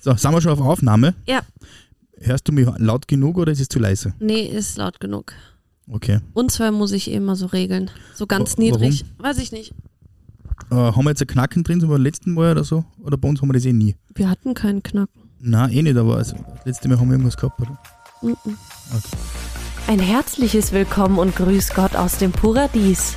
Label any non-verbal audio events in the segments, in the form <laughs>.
So, sind wir schon auf Aufnahme? Ja. Hörst du mich laut genug oder ist es zu leise? Nee, ist laut genug. Okay. Und zwar muss ich immer so regeln. So ganz Wa- niedrig. Weiß ich nicht. Äh, haben wir jetzt ein Knacken drin, so wie beim letzten Mal oder so? Oder bei uns haben wir das eh nie? Wir hatten keinen Knacken. Nein, eh nicht, aber also, das letzte Mal haben wir irgendwas gehabt, oder? Mhm. Ein herzliches Willkommen und Grüß Gott aus dem Paradies.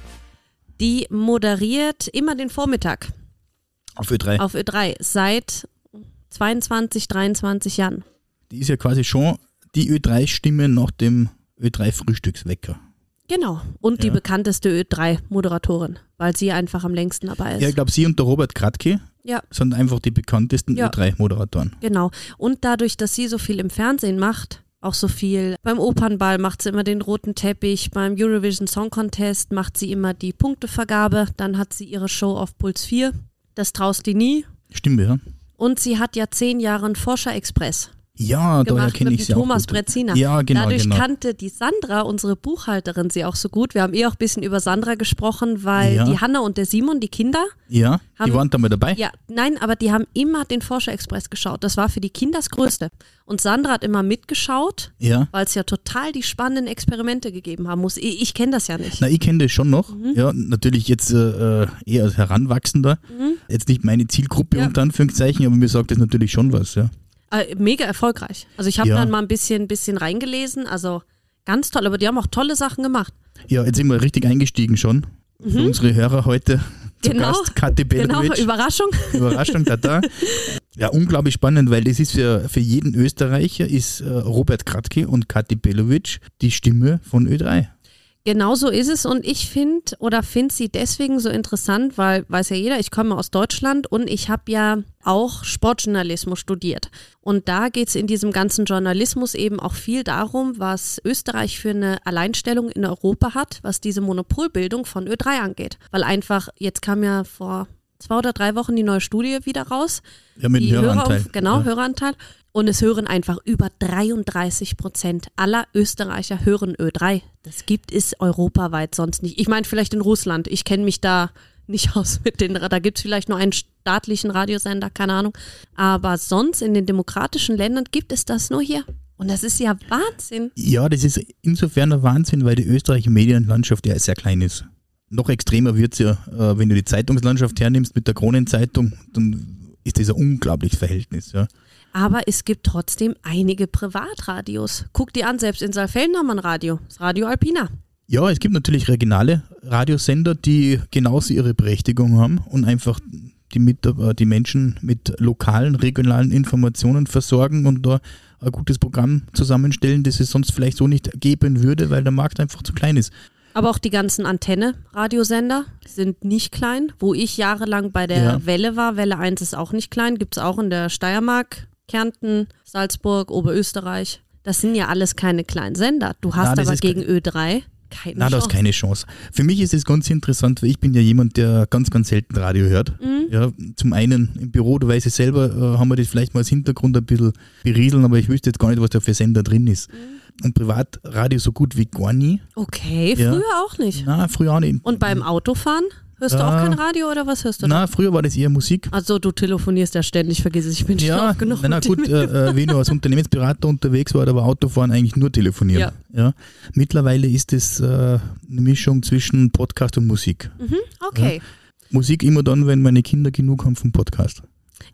die moderiert immer den Vormittag Auf Ö3. auf Ö3 seit 22, 23 Jahren. Die ist ja quasi schon die Ö3-Stimme nach dem Ö3-Frühstückswecker. Genau. Und die Ja. bekannteste Ö3-Moderatorin, weil sie einfach am längsten dabei ist. Ja, ich glaube, sie und der Robert Kratke Ja. sind einfach die bekanntesten Ja. Ö3-Moderatoren. Genau. Und dadurch, dass sie so viel im Fernsehen macht, auch so viel beim Opernball macht sie immer den roten Teppich, beim Eurovision Song Contest macht sie immer die Punktevergabe, dann hat sie ihre Show auf Puls 4, das traust du nie. Stimmt, ja? Und sie hat ja zehn Jahre einen Forscher Express Ja, gemacht mit ich sie Thomas. Brezina. Ja, genau, Dadurch genau. kannte die Sandra, unsere Buchhalterin, sie auch so gut. Wir haben eh auch ein bisschen über Sandra gesprochen, weil Ja. die Hanna und der Simon, die Kinder, Ja, die haben- waren da mal dabei. Ja, nein, aber die haben immer den Forscher Express geschaut. Das war für die Kinder das Größte. Und Sandra hat immer mitgeschaut, Ja. weil es ja total die spannenden Experimente gegeben haben muss. Ich, ich kenne das ja nicht. Na, ich kenne das schon noch. Mhm. Ja, natürlich jetzt äh, eher als Heranwachsender. Jetzt nicht meine Zielgruppe Mhm. Ja. unter Anführungszeichen, aber mir sagt das natürlich schon was, ja. Äh, mega erfolgreich. Also ich habe Ja. dann mal ein bisschen, bisschen reingelesen. Also ganz toll. Aber die haben auch tolle Sachen gemacht. Ja, jetzt sind wir richtig eingestiegen schon. Für unsere Hörer heute zu Mhm. Genau. Gast Kathi Genau. Überraschung. <laughs> Überraschung, tata. Ja, unglaublich spannend, weil das ist für, für jeden Österreicher ist äh, Robert Kratke und Kathi Belovic die Stimme von Ö3. Genau so ist es und ich finde oder finde sie deswegen so interessant, weil weiß ja jeder, ich komme aus Deutschland und ich habe ja auch Sportjournalismus studiert. Und da geht es in diesem ganzen Journalismus eben auch viel darum, was Österreich für eine Alleinstellung in Europa hat, was diese Monopolbildung von Ö3 angeht. Weil einfach, jetzt kam ja vor zwei oder drei Wochen die neue Studie wieder raus. Ja, mit dem Höreranteil. Hörer, genau, Ja. Höreranteil. Und es hören einfach über 33 Prozent aller Österreicher hören Ö3. Das gibt es europaweit sonst nicht. Ich meine, vielleicht in Russland. Ich kenne mich da nicht <laughs> aus mit den, da gibt es vielleicht nur einen staatlichen Radiosender, keine Ahnung. Aber sonst in den demokratischen Ländern gibt es das nur hier. Und das ist ja Wahnsinn. Ja, das ist insofern ein Wahnsinn, weil die österreichische Medienlandschaft ja sehr klein ist. Noch extremer wird es ja, äh, wenn du die Zeitungslandschaft hernimmst mit der Kronenzeitung, dann ist das ein unglaubliches Verhältnis. Ja. Aber es gibt trotzdem einige Privatradios. Guck dir an, selbst in Saalfelden haben wir ein Radio. Das Radio Alpina. ja, es gibt natürlich regionale Radiosender, die genauso ihre Berechtigung haben und einfach die, mit, äh, die Menschen mit lokalen, regionalen Informationen versorgen und da ein gutes Programm zusammenstellen, das es sonst vielleicht so nicht geben würde, weil der Markt einfach zu klein ist. Aber auch die ganzen Antenne-Radiosender sind nicht klein. Wo ich jahrelang bei der Ja. Welle war, Welle 1 ist auch nicht klein, gibt es auch in der Steiermark, Kärnten, Salzburg, Oberösterreich. Das sind ja alles keine kleinen Sender. Du hast das aber gegen Ö3 keine Na, das ist Chance. keine Chance. Für mich ist es ganz interessant, weil ich bin ja jemand, der ganz, ganz selten Radio hört. Mhm. Ja, zum einen im Büro, du weißt es selber, äh, haben wir das vielleicht mal als Hintergrund ein bisschen berieseln, aber ich wüsste jetzt gar nicht, was da für Sender drin ist. Mhm. Und Privatradio so gut wie gar nie. Okay, Ja. früher auch nicht. Na, früher auch nicht. Und beim Autofahren? Hörst du auch Ja. kein Radio oder was hörst du Na, früher war das eher Musik. da? Also du telefonierst ja ständig, vergiss es, ich bin schon Ja, oft genug. na, gut, <laughs> äh, äh, wenn du als Unternehmensberater unterwegs war, aber Autofahren eigentlich nur telefonieren. Ja. Ja. Mittlerweile ist es äh, eine Mischung zwischen Podcast und Musik. Mhm, okay. Musik immer dann, wenn meine Kinder genug haben vom Podcast.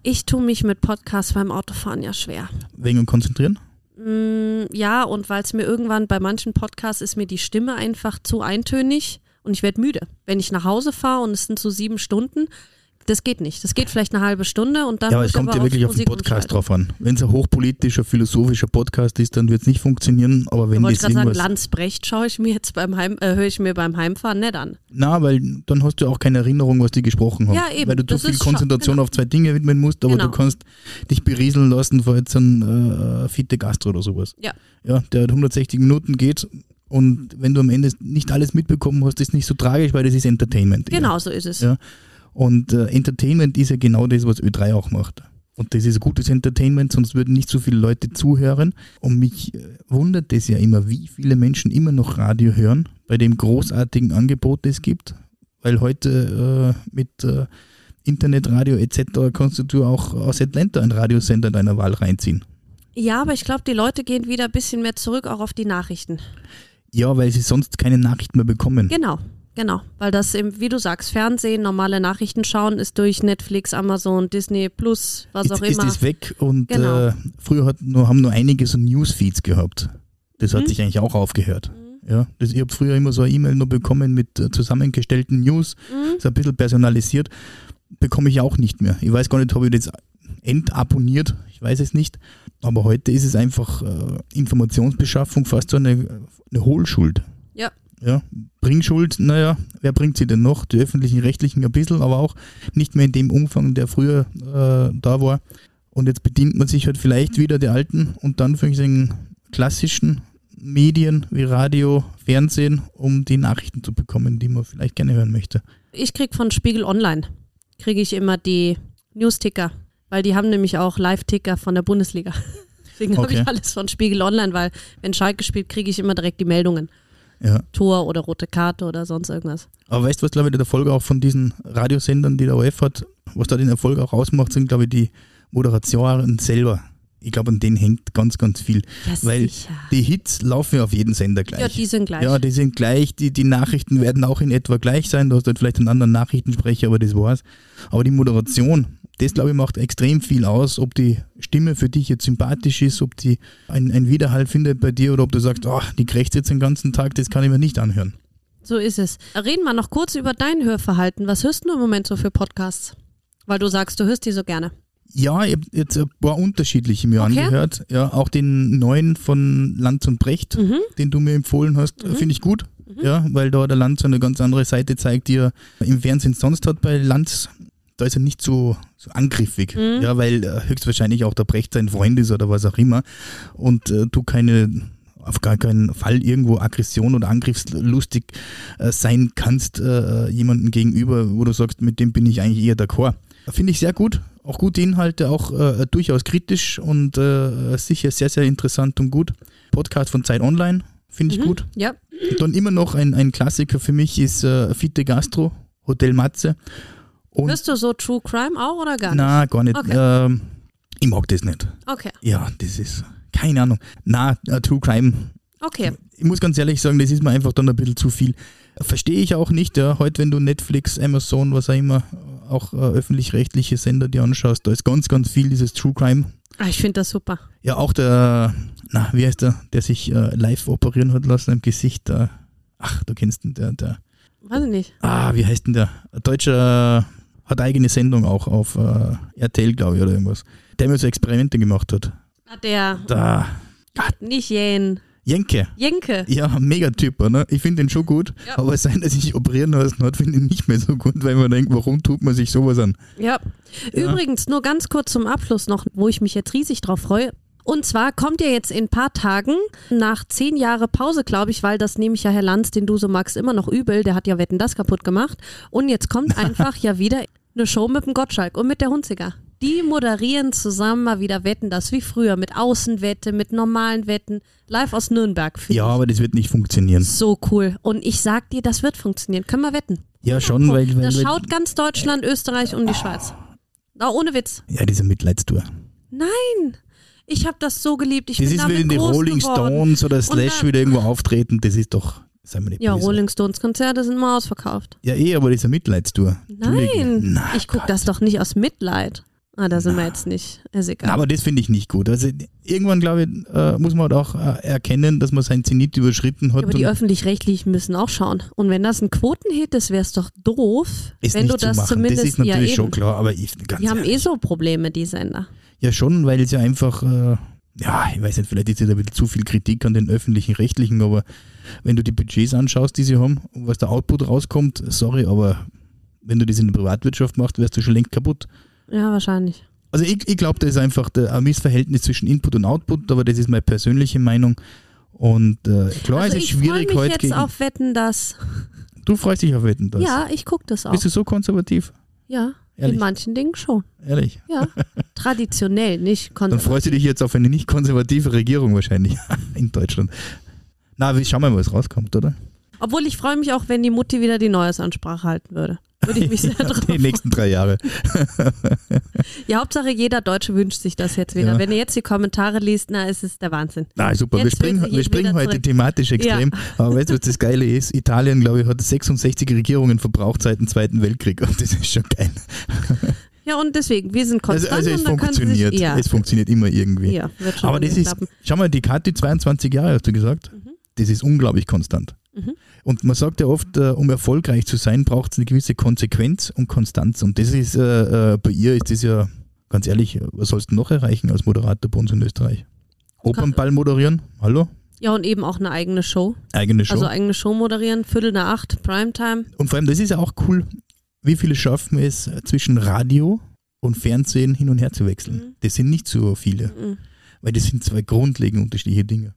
Ich tue mich mit Podcasts beim Autofahren ja schwer. Wegen dem Konzentrieren? Mm, ja, und weil es mir irgendwann bei manchen Podcasts ist mir die Stimme einfach zu eintönig und ich werde müde. Wenn ich nach Hause fahre und es sind so sieben Stunden, das geht nicht. Das geht vielleicht eine halbe Stunde und dann. Ja, aber es kommt ja wirklich auf den Podcast drauf an. Wenn es ein hochpolitischer, philosophischer Podcast ist, dann wird es nicht funktionieren. Aber Ich wenn wollte das gerade sagen. Landsbrecht schaue ich mir jetzt beim Heim, äh, höre ich mir beim Heimfahren nicht an. Na, weil dann hast du auch keine Erinnerung, was die gesprochen haben. Ja, eben. Weil du zu viel Konzentration genau. auf zwei Dinge widmen musst, aber Genau. du kannst dich berieseln lassen vor jetzt ein äh, Fitte Gastro oder sowas. Ja. Ja, der 160 Minuten geht und wenn du am Ende nicht alles mitbekommen hast, ist nicht so tragisch, weil das ist Entertainment. eher. Genau so ist es. Ja. Und äh, Entertainment ist ja genau das, was Ö3 auch macht. Und das ist gutes Entertainment, sonst würden nicht so viele Leute zuhören. Und mich äh, wundert es ja immer, wie viele Menschen immer noch Radio hören, bei dem großartigen Angebot, das es gibt. Weil heute äh, mit äh, Internetradio etc. kannst du auch aus Atlanta einen Radiosender deiner Wahl reinziehen. Ja, aber ich glaube, die Leute gehen wieder ein bisschen mehr zurück auch auf die Nachrichten. Ja, weil sie sonst keine Nachrichten mehr bekommen. Genau, genau. Weil das eben, wie du sagst, Fernsehen, normale Nachrichten schauen ist durch Netflix, Amazon, Disney Plus, was auch Jetzt ist immer. das weg und Genau. äh, früher hat nur, haben nur einige so Newsfeeds gehabt. Das hat Mhm. sich eigentlich auch aufgehört. Ja, das, ich habe früher immer so eine E-Mail nur bekommen mit äh, zusammengestellten News, Mhm. so ein bisschen personalisiert. Bekomme ich auch nicht mehr. Ich weiß gar nicht, habe ich das entabonniert, ich weiß es nicht. Aber heute ist es einfach äh, Informationsbeschaffung fast so eine, eine Hohlschuld. Ja. Ja, Bringschuld, naja, wer bringt sie denn noch? Die öffentlichen Rechtlichen ein bisschen, aber auch nicht mehr in dem Umfang, der früher äh, da war. Und jetzt bedient man sich halt vielleicht wieder der alten und dann für den klassischen Medien wie Radio, Fernsehen, um die Nachrichten zu bekommen, die man vielleicht gerne hören möchte. Ich krieg von Spiegel Online, kriege ich immer die News-Ticker, weil die haben nämlich auch Live-Ticker von der Bundesliga. <laughs> Deswegen habe Okay. ich alles von Spiegel Online, weil wenn Schalke spielt, kriege ich immer direkt die Meldungen. Ja. Tor oder rote Karte oder sonst irgendwas. Aber weißt du, was, glaube ich, der Erfolg auch von diesen Radiosendern, die der OF hat, was da den Erfolg auch ausmacht, sind, glaube ich, die Moderatoren selber. Ich glaube, an denen hängt ganz, ganz viel. Ja, Weil sicher. die Hits laufen ja auf jeden Sender gleich. Ja, die sind gleich. Ja, die sind gleich, die, die Nachrichten werden auch in etwa gleich sein. Du hast halt vielleicht einen anderen Nachrichtensprecher, aber das war's. Aber die Moderation, das glaube ich macht extrem viel aus, ob die Stimme für dich jetzt sympathisch ist, ob die ein, ein Widerhall findet bei dir oder ob du sagst, ach, die krächzt jetzt den ganzen Tag, das kann ich mir nicht anhören. So ist es. Reden wir noch kurz über dein Hörverhalten. Was hörst du im Moment so für Podcasts? Weil du sagst, du hörst die so gerne. Ja, ich habe jetzt ein paar unterschiedliche mir Okay. angehört. Ja, auch den neuen von Lanz und Brecht, Mhm. den du mir empfohlen hast, finde ich gut. Ja, weil da der Lanz eine ganz andere Seite zeigt, die er im Fernsehen sonst hat bei Lanz. Da ist er nicht so, so angriffig, Mhm. ja, weil äh, höchstwahrscheinlich auch der Brecht sein Freund ist oder was auch immer und äh, du keine auf gar keinen Fall irgendwo Aggression oder angriffslustig äh, sein kannst äh, jemandem gegenüber, wo du sagst, mit dem bin ich eigentlich eher d'accord. Finde ich sehr gut, auch gute Inhalte, auch äh, durchaus kritisch und äh, sicher sehr, sehr interessant und gut. Podcast von Zeit Online, finde ich Mhm. gut. Ja. Und dann immer noch ein, ein Klassiker für mich ist äh, Fitte Gastro, Hotel Matze. Und Hörst du so True Crime auch oder gar nicht? na, gar nicht. Okay. Ähm, ich mag das nicht. Okay. Ja, das ist, keine Ahnung. Na, äh, True Crime. Okay. Ich muss ganz ehrlich sagen, das ist mir einfach dann ein bisschen zu viel. Verstehe ich auch nicht, ja. Heute, wenn du Netflix, Amazon, was auch immer, auch äh, öffentlich-rechtliche Sender dir anschaust, da ist ganz, ganz viel dieses True Crime. Ah, ich finde das super. Ja, auch der, na, wie heißt der, der sich äh, live operieren hat lassen im Gesicht. Äh, ach, du kennst ihn, der, der, Weiß ich nicht. ah, wie heißt denn der? Ein Deutscher hat eigene Sendung auch auf äh, RTL, glaube ich, oder irgendwas. Der mir so Experimente gemacht hat. Ah, Der, Da, nicht Jen. Jenke. Jenke. Ja, mega Typ, ne? Ich finde den schon gut, Ja. aber sein, dass ich operieren lassen hat, finde ich nicht mehr so gut, weil man denkt, warum tut man sich sowas an? Ja. Ja. Übrigens, nur ganz kurz zum Abschluss noch, wo ich mich jetzt riesig drauf freue. Und zwar kommt ja jetzt in ein paar Tagen, nach zehn Jahre Pause, glaube ich, weil das nehme ich ja Herr Lanz, den du so magst, immer noch übel. Der hat ja Wetten das kaputt gemacht. Und jetzt kommt <laughs> einfach ja wieder eine Show mit dem Gottschalk und mit der Hunziger. Die moderieren zusammen mal wieder Wetten das wie früher mit Außenwette, mit normalen Wetten, live aus Nürnberg. Ja, ich. aber das wird nicht funktionieren. So cool. Und ich sag dir, das wird funktionieren. Können wir wetten? Ja, schon, weil, weil, Da weil schaut ganz Deutschland, Österreich und die Schweiz. Na, ohne Witz. ja, diese Mitleidstour. Nein, ich habe das so geliebt. Ich Das ist wie die groß Rolling geworden. Stones oder Slash wieder irgendwo auftreten, das ist doch, sei mir nicht Ja, böse. Rolling Stones Konzerte sind mal ausverkauft. Ja, eh, aber diese Mitleidstour. Nein. Na, ich gucke das doch nicht aus Mitleid. Ah, da sind wir jetzt nicht. Ist egal. Na, aber das finde ich nicht gut. Also irgendwann, glaube ich, äh, muss man halt auch äh, erkennen, dass man sein Zenit überschritten hat. aber die öffentlich-rechtlichen müssen auch schauen. Und wenn das ein Quotenhit ist, wäre es doch doof, wenn nicht du zu das machen. zumindest Das ist natürlich ja, schon klar, aber ich, ganz Die haben ehrlich, eh so Probleme, die Sender. Ja, schon, weil es ja einfach, äh, ja, ich weiß nicht, vielleicht ist ja da ein bisschen zu viel Kritik an den öffentlichen Rechtlichen, aber wenn du die Budgets anschaust, die sie haben was der Output rauskommt, sorry, aber wenn du das in der Privatwirtschaft machst, wärst du schon längst kaputt. Ja, wahrscheinlich. Also ich, ich glaube, das ist einfach ein Missverhältnis zwischen Input und Output, aber das ist meine persönliche Meinung. Und äh, klar, also es ist ich freue schwierig mich heute jetzt gegen. auf Wetten, dass. Du freust dich auf Wetten, das. Ja, ich gucke das auch. Bist du so konservativ? ja, Ehrlich? in manchen Dingen schon. Ehrlich? Ja, traditionell, nicht Dann konservativ. freust du dich jetzt auf eine nicht konservative Regierung wahrscheinlich <laughs> in Deutschland. Na, wir schauen mal, was rauskommt, oder? Obwohl ich freue mich auch, wenn die Mutti wieder die Neuesansprache halten würde. Würde ich mich sehr <laughs> drauf Die nächsten drei Jahre. <laughs> Ja, Hauptsache jeder Deutsche wünscht sich das jetzt wieder. Ja. Wenn ihr jetzt die Kommentare liest, na, ist es der Wahnsinn. Na, super. Wir Jetzt will springen, wir springen heute zurück. thematisch extrem. Aber weißt du, was das Geile ist? Italien, glaube ich, hat 66 Regierungen verbraucht seit dem Zweiten Weltkrieg. Und das ist schon geil. Ja, und deswegen, wir sind Also, konstant also es können sie funktioniert. sich, ja, Es funktioniert immer irgendwie. ja, Aber das ist, klappen. schau mal, die Kathi 22 Jahre, hast du gesagt. Mhm. Das ist unglaublich konstant. Mhm. Und man sagt ja oft, äh, um erfolgreich zu sein, braucht es eine gewisse Konsequenz und Konstanz. Und das ist, äh, äh, bei ihr ist das ja, ganz ehrlich, was sollst du noch erreichen als Moderator bei uns in Österreich? Opernball moderieren? Hallo? Ja, und eben auch eine eigene Show. Eigene Show. Also eigene Show moderieren, Viertel nach acht, Primetime. Und vor allem, das ist ja auch cool, wie viele schaffen es, zwischen Radio und Fernsehen hin und her zu wechseln. Mhm. Das sind nicht so viele, Mhm. weil das sind zwei grundlegend unterschiedliche Dinge.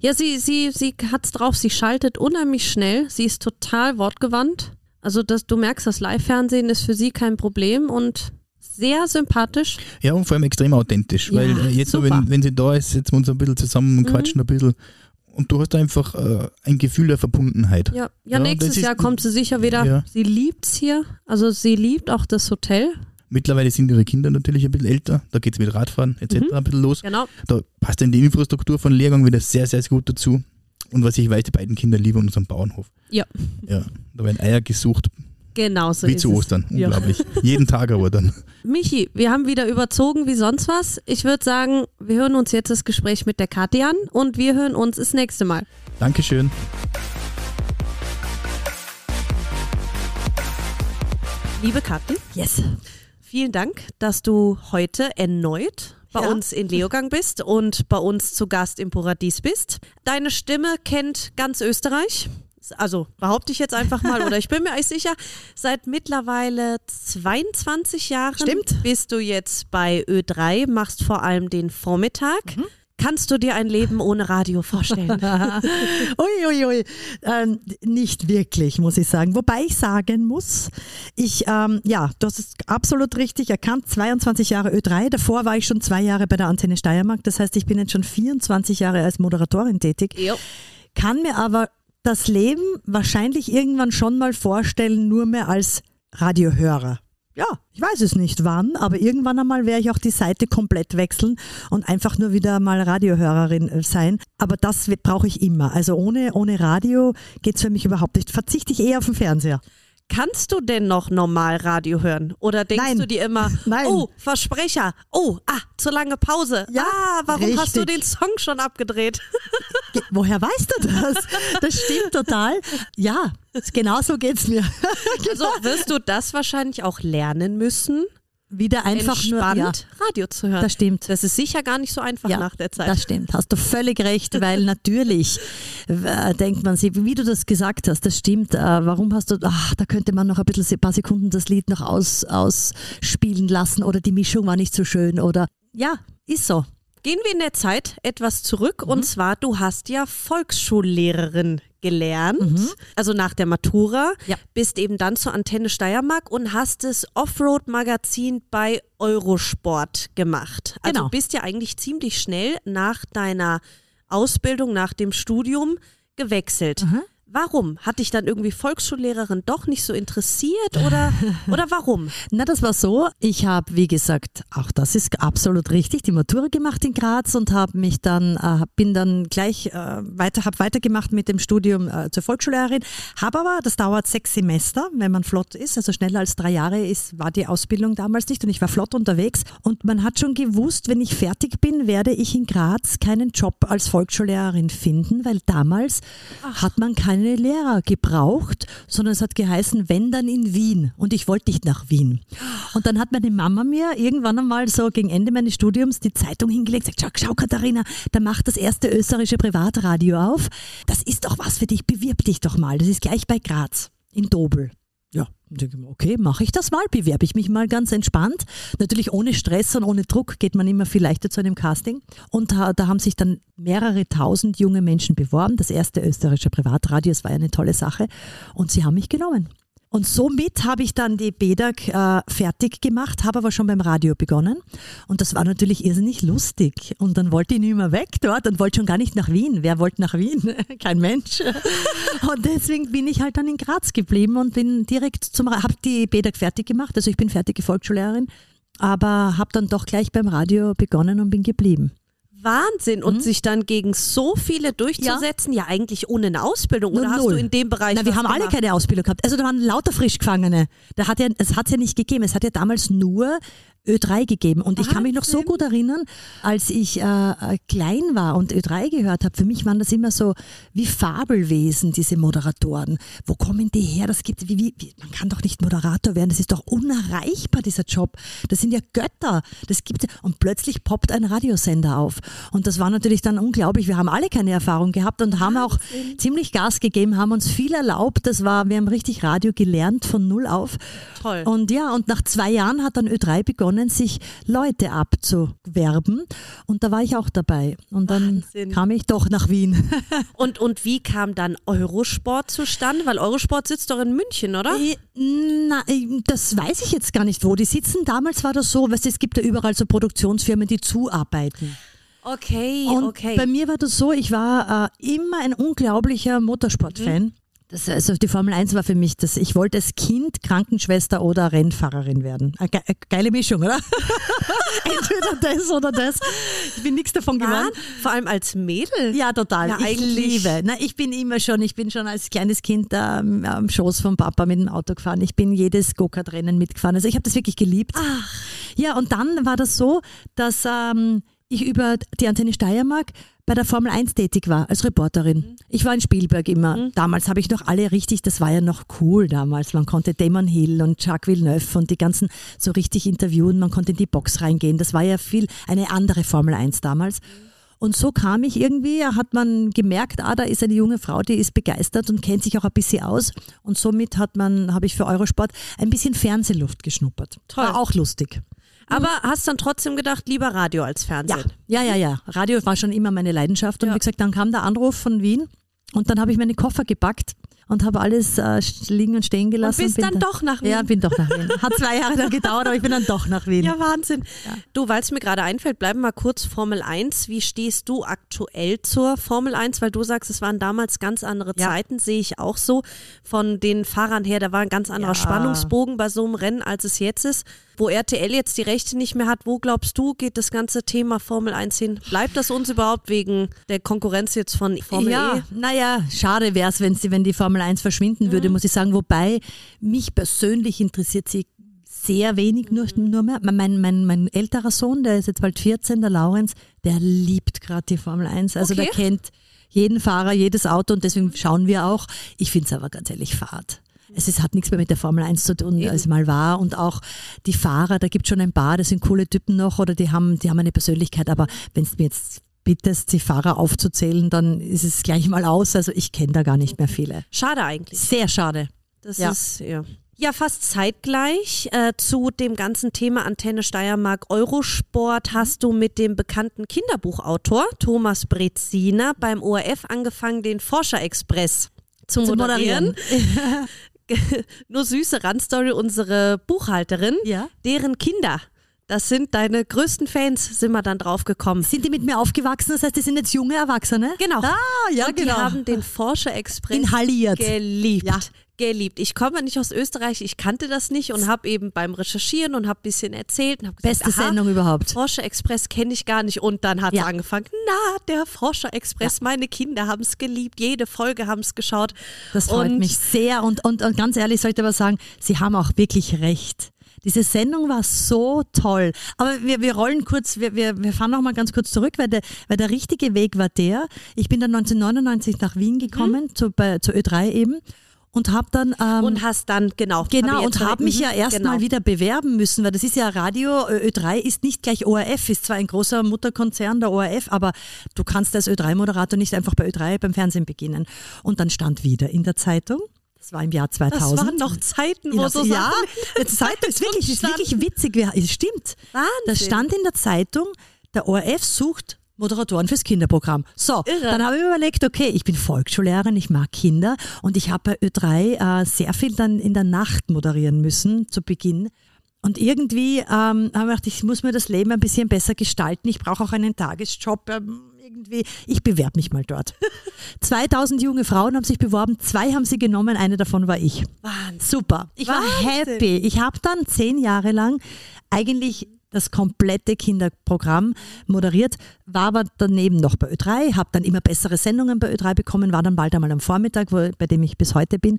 Ja, sie, sie, sie hat's drauf, sie schaltet unheimlich schnell, sie ist total wortgewandt. Also das, du merkst, das Live-Fernsehen ist für sie kein Problem und sehr sympathisch. Ja, und vor allem extrem authentisch, Ja, weil äh, jetzt. Mhm. wenn, wenn sie da ist, setzen wir uns ein bisschen zusammen und quatschen ein bisschen. Und du hast einfach äh, ein Gefühl der Verbundenheit. Ja, ja, Ja, nächstes Jahr kommt sie sicher wieder. Ja. Sie liebt's hier. Also sie liebt auch das Hotel. Mittlerweile sind ihre Kinder natürlich ein bisschen älter, da geht es mit Radfahren etc. Mhm. ein bisschen los. Genau. Da passt dann die Infrastruktur von Lehrgang wieder sehr, sehr gut dazu. Und was ich weiß, die beiden Kinder lieben unseren Bauernhof. Ja. Ja, da werden Eier gesucht, Genau so wie ist zu es. Ostern. Ja. Unglaublich. Jeden Tag aber dann. <laughs> Michi, wir haben wieder überzogen wie sonst was. Ich würde sagen, wir hören uns jetzt das Gespräch mit der Kathi an und wir hören uns das nächste Mal. Dankeschön. Liebe Kathi, Yes. Vielen Dank, dass du heute erneut bei Ja. uns in Leogang bist und bei uns zu Gast im Paradies bist. Deine Stimme kennt ganz Österreich. Also behaupte ich jetzt einfach mal, oder ich bin mir eigentlich sicher, seit mittlerweile 22 Jahren Stimmt. bist du jetzt bei Ö3, machst vor allem den Vormittag. Mhm. Kannst du dir ein Leben ohne Radio vorstellen? <laughs> ui, ui, ui. Ähm, nicht wirklich, muss ich sagen. Wobei ich sagen muss, ich, ähm, ja, das ist absolut richtig erkannt. 22 Jahre Ö3. Davor war ich schon zwei Jahre bei der Antenne Steiermark. Das heißt, ich bin jetzt schon 24 Jahre als Moderatorin tätig. Jo. Kann mir aber das Leben wahrscheinlich irgendwann schon mal vorstellen, nur mehr als Radiohörer. Ja, ich weiß es nicht wann, aber irgendwann einmal werde ich auch die Seite komplett wechseln und einfach nur wieder mal Radiohörerin äh, sein. Aber das brauche ich immer. Also ohne, ohne Radio geht es für mich überhaupt nicht. Verzichte ich eher auf den Fernseher. Kannst du denn noch normal Radio hören? Oder denkst Nein. du dir immer, <laughs> Nein. oh, Versprecher, oh, ah, zu lange Pause. Ja, ah, warum hast du richtig. den Song schon abgedreht? Ge woher weißt du das? Das stimmt total. Ja, genau so geht es mir. Also wirst du das wahrscheinlich auch lernen müssen, Wieder einfach nur. Ja, Radio zu hören. das stimmt. Das ist sicher gar nicht so einfach Ja, nach der Zeit. Das stimmt, hast du völlig recht, weil <laughs> natürlich äh, denkt man sich, wie du das gesagt hast, das stimmt. Äh, warum hast du, ach, da könnte man noch ein bisschen, ein paar Sekunden das Lied noch aus, ausspielen lassen oder die Mischung war nicht so schön oder ja, ist so. Gehen wir in der Zeit etwas zurück Mhm. und zwar, du hast ja Volksschullehrerin gelernt, also nach der Matura, Mhm. Ja. bist eben dann zur Antenne Steiermark und hast das Offroad-Magazin bei Eurosport gemacht. Also Genau. bist ja eigentlich ziemlich schnell nach deiner Ausbildung, nach dem Studium gewechselt. Mhm. Warum? Hat dich dann irgendwie Volksschullehrerin doch nicht so interessiert oder, <laughs> oder warum? Na, das war so. Ich habe, wie gesagt, auch das ist absolut richtig, die Matura gemacht in Graz und habe mich dann, äh, bin dann gleich äh, weiter, habe weitergemacht mit dem Studium äh, zur Volksschullehrerin. Habe aber, das dauert sechs Semester, wenn man flott ist, also schneller als drei Jahre ist, war die Ausbildung damals nicht und ich war flott unterwegs und man hat schon gewusst, wenn ich fertig bin, werde ich in Graz keinen Job als Volksschullehrerin finden, weil damals Ach. hat man keine keine Lehrer gebraucht, sondern es hat geheißen, wenn dann in Wien. Und ich wollte nicht nach Wien. Und dann hat meine Mama mir irgendwann einmal so gegen Ende meines Studiums die Zeitung hingelegt, sagt, schau, schau Katharina, da macht das erste österreichische Privatradio auf. Das ist doch was für dich, bewirb dich doch mal. Das ist gleich bei Graz in Dobel. Ja, okay, mache ich das mal, bewerbe ich mich mal ganz entspannt. Natürlich ohne Stress und ohne Druck geht man immer viel leichter zu einem Casting. Und da, da haben sich dann mehrere tausend junge Menschen beworben. Das erste österreichische Privatradio, das war ja eine tolle Sache. Und sie haben mich genommen. Und somit habe ich dann die BEDAG äh, fertig gemacht, habe aber schon beim Radio begonnen. Und das war natürlich irrsinnig lustig. Und dann wollte ich nicht mehr weg dort und wollte schon gar nicht nach Wien. Wer wollte nach Wien? <laughs> Kein Mensch. <laughs> Und deswegen bin ich halt dann in Graz geblieben und bin direkt zum, habe die BEDAG fertig gemacht. Also ich bin fertige Volksschullehrerin, aber habe dann doch gleich beim Radio begonnen und bin geblieben. Wahnsinn. Und mhm. sich dann gegen so viele durchzusetzen, ja, ja eigentlich ohne eine Ausbildung. Oder Null. hast du in dem Bereich. Na, wir haben gemacht? alle keine Ausbildung gehabt. Also da waren lauter Frischgefangene. Da hat ja, es hat ja nicht gegeben. Es hat ja damals nur Ö3 gegeben. Und ich kann mich noch so gut erinnern, als ich äh, äh, klein war und Ö3 gehört habe, für mich waren das immer so wie Fabelwesen, diese Moderatoren. Wo kommen die her? Das gibt, wie, wie, man kann doch nicht Moderator werden, das ist doch unerreichbar, dieser Job. Das sind ja Götter. Das gibt, und plötzlich poppt ein Radiosender auf. Und das war natürlich dann unglaublich. Wir haben alle keine Erfahrung gehabt und haben auch ziemlich Gas gegeben, haben uns viel erlaubt. Das war, wir haben richtig Radio gelernt von null auf. Toll. Und ja, und nach zwei Jahren hat dann Ö3 begonnen, begonnen, sich Leute abzuwerben. Und da war ich auch dabei. Und dann Wahnsinn. kam ich doch nach Wien. <laughs> und, und wie kam dann Eurosport zustande? Weil Eurosport sitzt doch in München, oder? Äh, na, äh, das weiß ich jetzt gar nicht, wo die sitzen. Damals war das so, weißt, es gibt ja überall so Produktionsfirmen, die zuarbeiten. Okay, und okay. Bei mir war das so, ich war äh, immer ein unglaublicher Motorsportfan. Mhm. Das, also die Formel 1 war für mich das, ich wollte als Kind Krankenschwester oder Rennfahrerin werden. Eine ge geile Mischung, oder? <laughs> Entweder das oder das. Ich bin nichts davon geworden. Vor allem als Mädel. Ja, total. Ja, ich liebe. Na, ich bin immer schon, ich bin schon als kleines Kind ähm, am Schoß vom Papa mit dem Auto gefahren. Ich bin jedes Go-Kart-Rennen mitgefahren. Also ich habe das wirklich geliebt. Ach. Ja, und dann war das so, dass ähm, ich über die Antenne Steiermark bei der Formel 1 tätig war, als Reporterin. Mhm. Ich war in Spielberg immer. Mhm. Damals habe ich noch alle richtig, das war ja noch cool damals. Man konnte Damon Hill und Jacques Villeneuve und die ganzen so richtig interviewen. Man konnte in die Box reingehen. Das war ja viel eine andere Formel 1 damals. Und so kam ich irgendwie, hat man gemerkt, ah, da ist eine junge Frau, die ist begeistert und kennt sich auch ein bisschen aus. Und somit hat man, habe ich für Eurosport ein bisschen Fernsehluft geschnuppert. Toll. War auch lustig. Aber hast dann trotzdem gedacht, lieber Radio als Fernsehen? Ja, ja, ja. ja. Radio war schon immer meine Leidenschaft. Und ja. wie gesagt, dann kam der Anruf von Wien und dann habe ich meine Koffer gepackt und habe alles äh, liegen und stehen gelassen. Und bist dann da, doch nach Wien? Ja, bin doch nach Wien. Hat zwei Jahre dann gedauert, aber ich bin dann doch nach Wien. Ja, Wahnsinn. Ja. Du, weil es mir gerade einfällt, bleiben wir kurz Formel 1. Wie stehst du aktuell zur Formel 1? Weil du sagst, es waren damals ganz andere ja. Zeiten, sehe ich auch so. Von den Fahrern her, da war ein ganz anderer ja. Spannungsbogen bei so einem Rennen, als es jetzt ist wo RTL jetzt die Rechte nicht mehr hat, wo glaubst du, geht das ganze Thema Formel 1 hin? Bleibt das uns überhaupt wegen der Konkurrenz jetzt von Formel ja, E? Naja, schade wäre es, wenn, wenn die Formel 1 verschwinden mhm. würde, muss ich sagen. Wobei mich persönlich interessiert sie sehr wenig, nur, mhm. nur mehr. Mein, mein, mein älterer Sohn, der ist jetzt bald 14, der Laurenz, der liebt gerade die Formel 1. Also okay. der kennt jeden Fahrer, jedes Auto und deswegen schauen wir auch. Ich finde es aber ganz ehrlich fad. Es ist, hat nichts mehr mit der Formel 1 zu tun, als es mal war. Und auch die Fahrer, da gibt es schon ein paar, das sind coole Typen noch oder die haben, die haben eine Persönlichkeit. Aber wenn es mir jetzt bittest, die Fahrer aufzuzählen, dann ist es gleich mal aus. Also ich kenne da gar nicht mehr viele. Schade eigentlich. Sehr schade. Das ja. ist, ja. Ja, fast zeitgleich äh, zu dem ganzen Thema Antenne Steiermark Eurosport hast du mit dem bekannten Kinderbuchautor Thomas Breziner beim ORF angefangen, den Forscher-Express zu, zu moderieren. <laughs> <laughs> nur süße Randstory, unsere Buchhalterin, ja? deren Kinder das sind deine größten Fans, sind wir dann drauf gekommen. Sind die mit mir aufgewachsen? Das heißt, die sind jetzt junge Erwachsene? Genau. Ah, ja, und genau. die haben den Forscher Express Inhaliert. geliebt. Ja. Geliebt. Ich komme nicht aus Österreich, ich kannte das nicht und habe eben beim Recherchieren und habe ein bisschen erzählt und habe gesagt, Beste aha, Sendung überhaupt. Forscher Express kenne ich gar nicht. Und dann hat Ja. angefangen, na, der Forscher Express, meine Kinder haben es geliebt, jede Folge haben es geschaut. Das freut und mich sehr und, und, und ganz ehrlich sollte ich aber sagen, Sie haben auch wirklich recht. Diese Sendung war so toll. Aber wir, wir rollen kurz, wir, wir, wir fahren noch mal ganz kurz zurück, weil der, weil der richtige Weg war der. Ich bin dann 1999 nach Wien gekommen, zu, bei, zur Ö3 eben, und habe dann... Ähm, Und hast dann, genau. hab Genau, ich und habe mich mhm, ja erst genau. wieder bewerben müssen, weil das ist ja Radio, Ö- Ö3 ist nicht gleich ORF, ist zwar ein großer Mutterkonzern der ORF, aber du kannst als Ö3-Moderator nicht einfach bei Ö3 beim Fernsehen beginnen. Und dann stand wieder in der Zeitung, das war im Jahr 2000. Das waren noch Zeiten, wo so ja, <laughs> Zeitung ist wirklich, <laughs> ist wirklich witzig. Stimmt. Wahnsinn. Da stand in der Zeitung, der ORF sucht Moderatoren fürs Kinderprogramm. So, Irre. dann habe ich mir überlegt, okay, ich bin Volksschullehrerin, ich mag Kinder und ich habe bei Ö3 äh, sehr viel dann in der Nacht moderieren müssen zu Beginn. Und irgendwie ähm, habe ich gedacht, ich muss mir das Leben ein bisschen besser gestalten. Ich brauche auch einen Tagesjob. Ähm, irgendwie, ich bewerbe mich mal dort. <laughs> 2000 junge Frauen haben sich beworben, zwei haben sie genommen, eine davon war ich. Wahnsinn. Super. Ich war Wahnsinn. happy. Ich habe dann zehn Jahre lang eigentlich das komplette Kinderprogramm moderiert, war aber daneben noch bei Ö3, habe dann immer bessere Sendungen bei Ö3 bekommen, war dann bald einmal am Vormittag, wo, bei dem ich bis heute bin.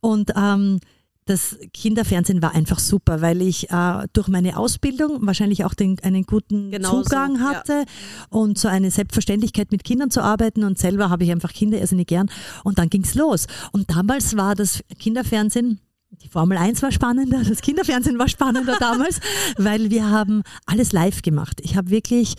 Und ähm, das Kinderfernsehen war einfach super, weil ich äh, durch meine Ausbildung wahrscheinlich auch den, einen guten Genauso, Zugang ja. hatte und so eine Selbstverständlichkeit mit Kindern zu arbeiten und selber habe ich einfach Kinder irrsinnig gern und dann ging's los. Und damals war das Kinderfernsehen die Formel 1 war spannender, das Kinderfernsehen war spannender <laughs> damals, weil wir haben alles live gemacht. Ich habe wirklich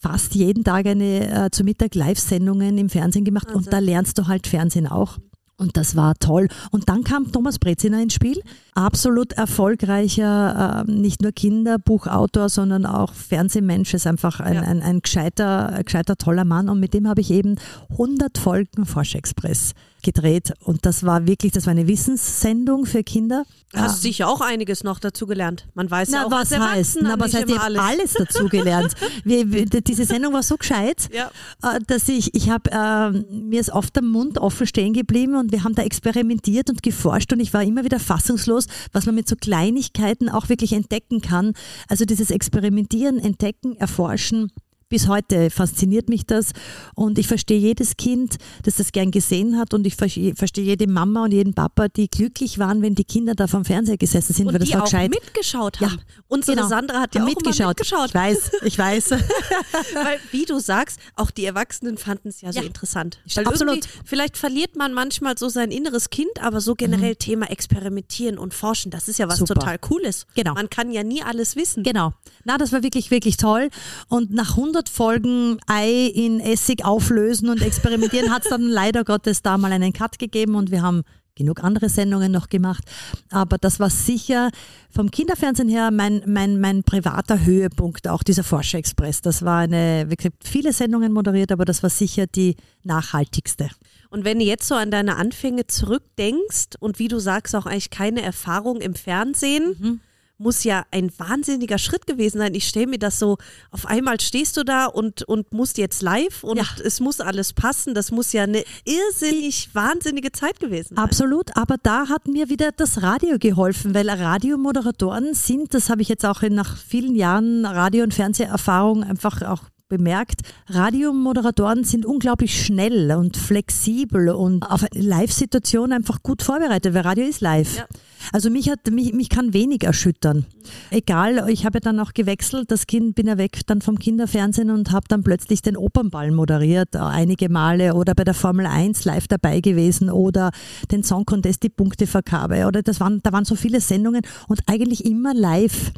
fast jeden Tag eine äh, zu Mittag Live-Sendungen im Fernsehen gemacht und da lernst du halt Fernsehen auch. Und das war toll. Und dann kam Thomas Breziner ins Spiel. Absolut erfolgreicher, ähm, nicht nur Kinderbuchautor, sondern auch Fernsehmensch, ist einfach ein, Ja. ein, ein, gescheiter, ein gescheiter, toller Mann. Und mit dem habe ich eben 100 Folgen Forsch Express gedreht. Und das war wirklich, das war eine Wissenssendung für Kinder. Hast sicher auch einiges noch dazu gelernt. Man weiß ja Na, auch was heißt? Erwachsener Na, was heißt, ich habe alles. <laughs> Wir- wir- Diese Sendung war so gescheit, Ja. äh, dass ich, ich habe, äh, mir ist oft der Mund offen stehen geblieben und wir haben da experimentiert und geforscht und ich war immer wieder fassungslos, was man mit so Kleinigkeiten auch wirklich entdecken kann. Also dieses Experimentieren, Entdecken, Erforschen. Bis heute fasziniert mich das und ich verstehe jedes Kind, das das gern gesehen hat und ich verstehe jede Mama und jeden Papa, die glücklich waren, wenn die Kinder da vom Fernseher gesessen sind, weil Und das die war auch gescheit. mitgeschaut Ja, haben. Unsere Genau. Sandra hat ja auch mitgeschaut. Mitgeschaut. Ich weiß, ich weiß. <laughs> <laughs> Weil, wie du sagst, auch die Erwachsenen fanden es ja so Ja. interessant. Weil Absolut. vielleicht verliert man manchmal so sein inneres Kind, aber so generell Thema Experimentieren und Forschen, das ist ja was Mhm. Super. total Cooles. Genau. Man kann ja nie alles wissen. Genau. Na, das war wirklich, wirklich toll. Und nach 100 Folgen Ei in Essig auflösen und experimentieren hat es dann <laughs> leider Gottes da mal einen Cut gegeben und wir haben genug andere Sendungen noch gemacht. Aber das war sicher vom Kinderfernsehen her mein, mein, mein privater Höhepunkt, auch dieser Forscher Express. Das war eine, wie gesagt, viele Sendungen moderiert, aber das war sicher die nachhaltigste. Und wenn du jetzt so an deine Anfänge zurückdenkst und wie du sagst, auch eigentlich keine Erfahrung im Fernsehen, Mhm. Muss ja ein wahnsinniger Schritt gewesen sein. Ich stelle mir das so, auf einmal stehst du da und, und musst jetzt live und Ja. es muss alles passen. Das muss ja eine irrsinnig wahnsinnige Zeit gewesen sein. Absolut, aber da hat mir wieder das Radio geholfen, weil Radiomoderatoren sind, das habe ich jetzt auch in, nach vielen Jahren Radio- und Fernseherfahrung einfach auch bemerkt, Radiomoderatoren sind unglaublich schnell und flexibel und auf eine Live-Situation einfach gut vorbereitet, weil Radio ist live. Ja. Also mich hat mich, mich kann wenig erschüttern. Egal, ich habe ja dann auch gewechselt, das Kind bin ja weg dann vom Kinderfernsehen und habe dann plötzlich den Opernball moderiert, äh, einige Male oder bei der Formel 1 live dabei gewesen oder den Song Contest die Punktevergabe oder das waren da waren so viele Sendungen und eigentlich immer live.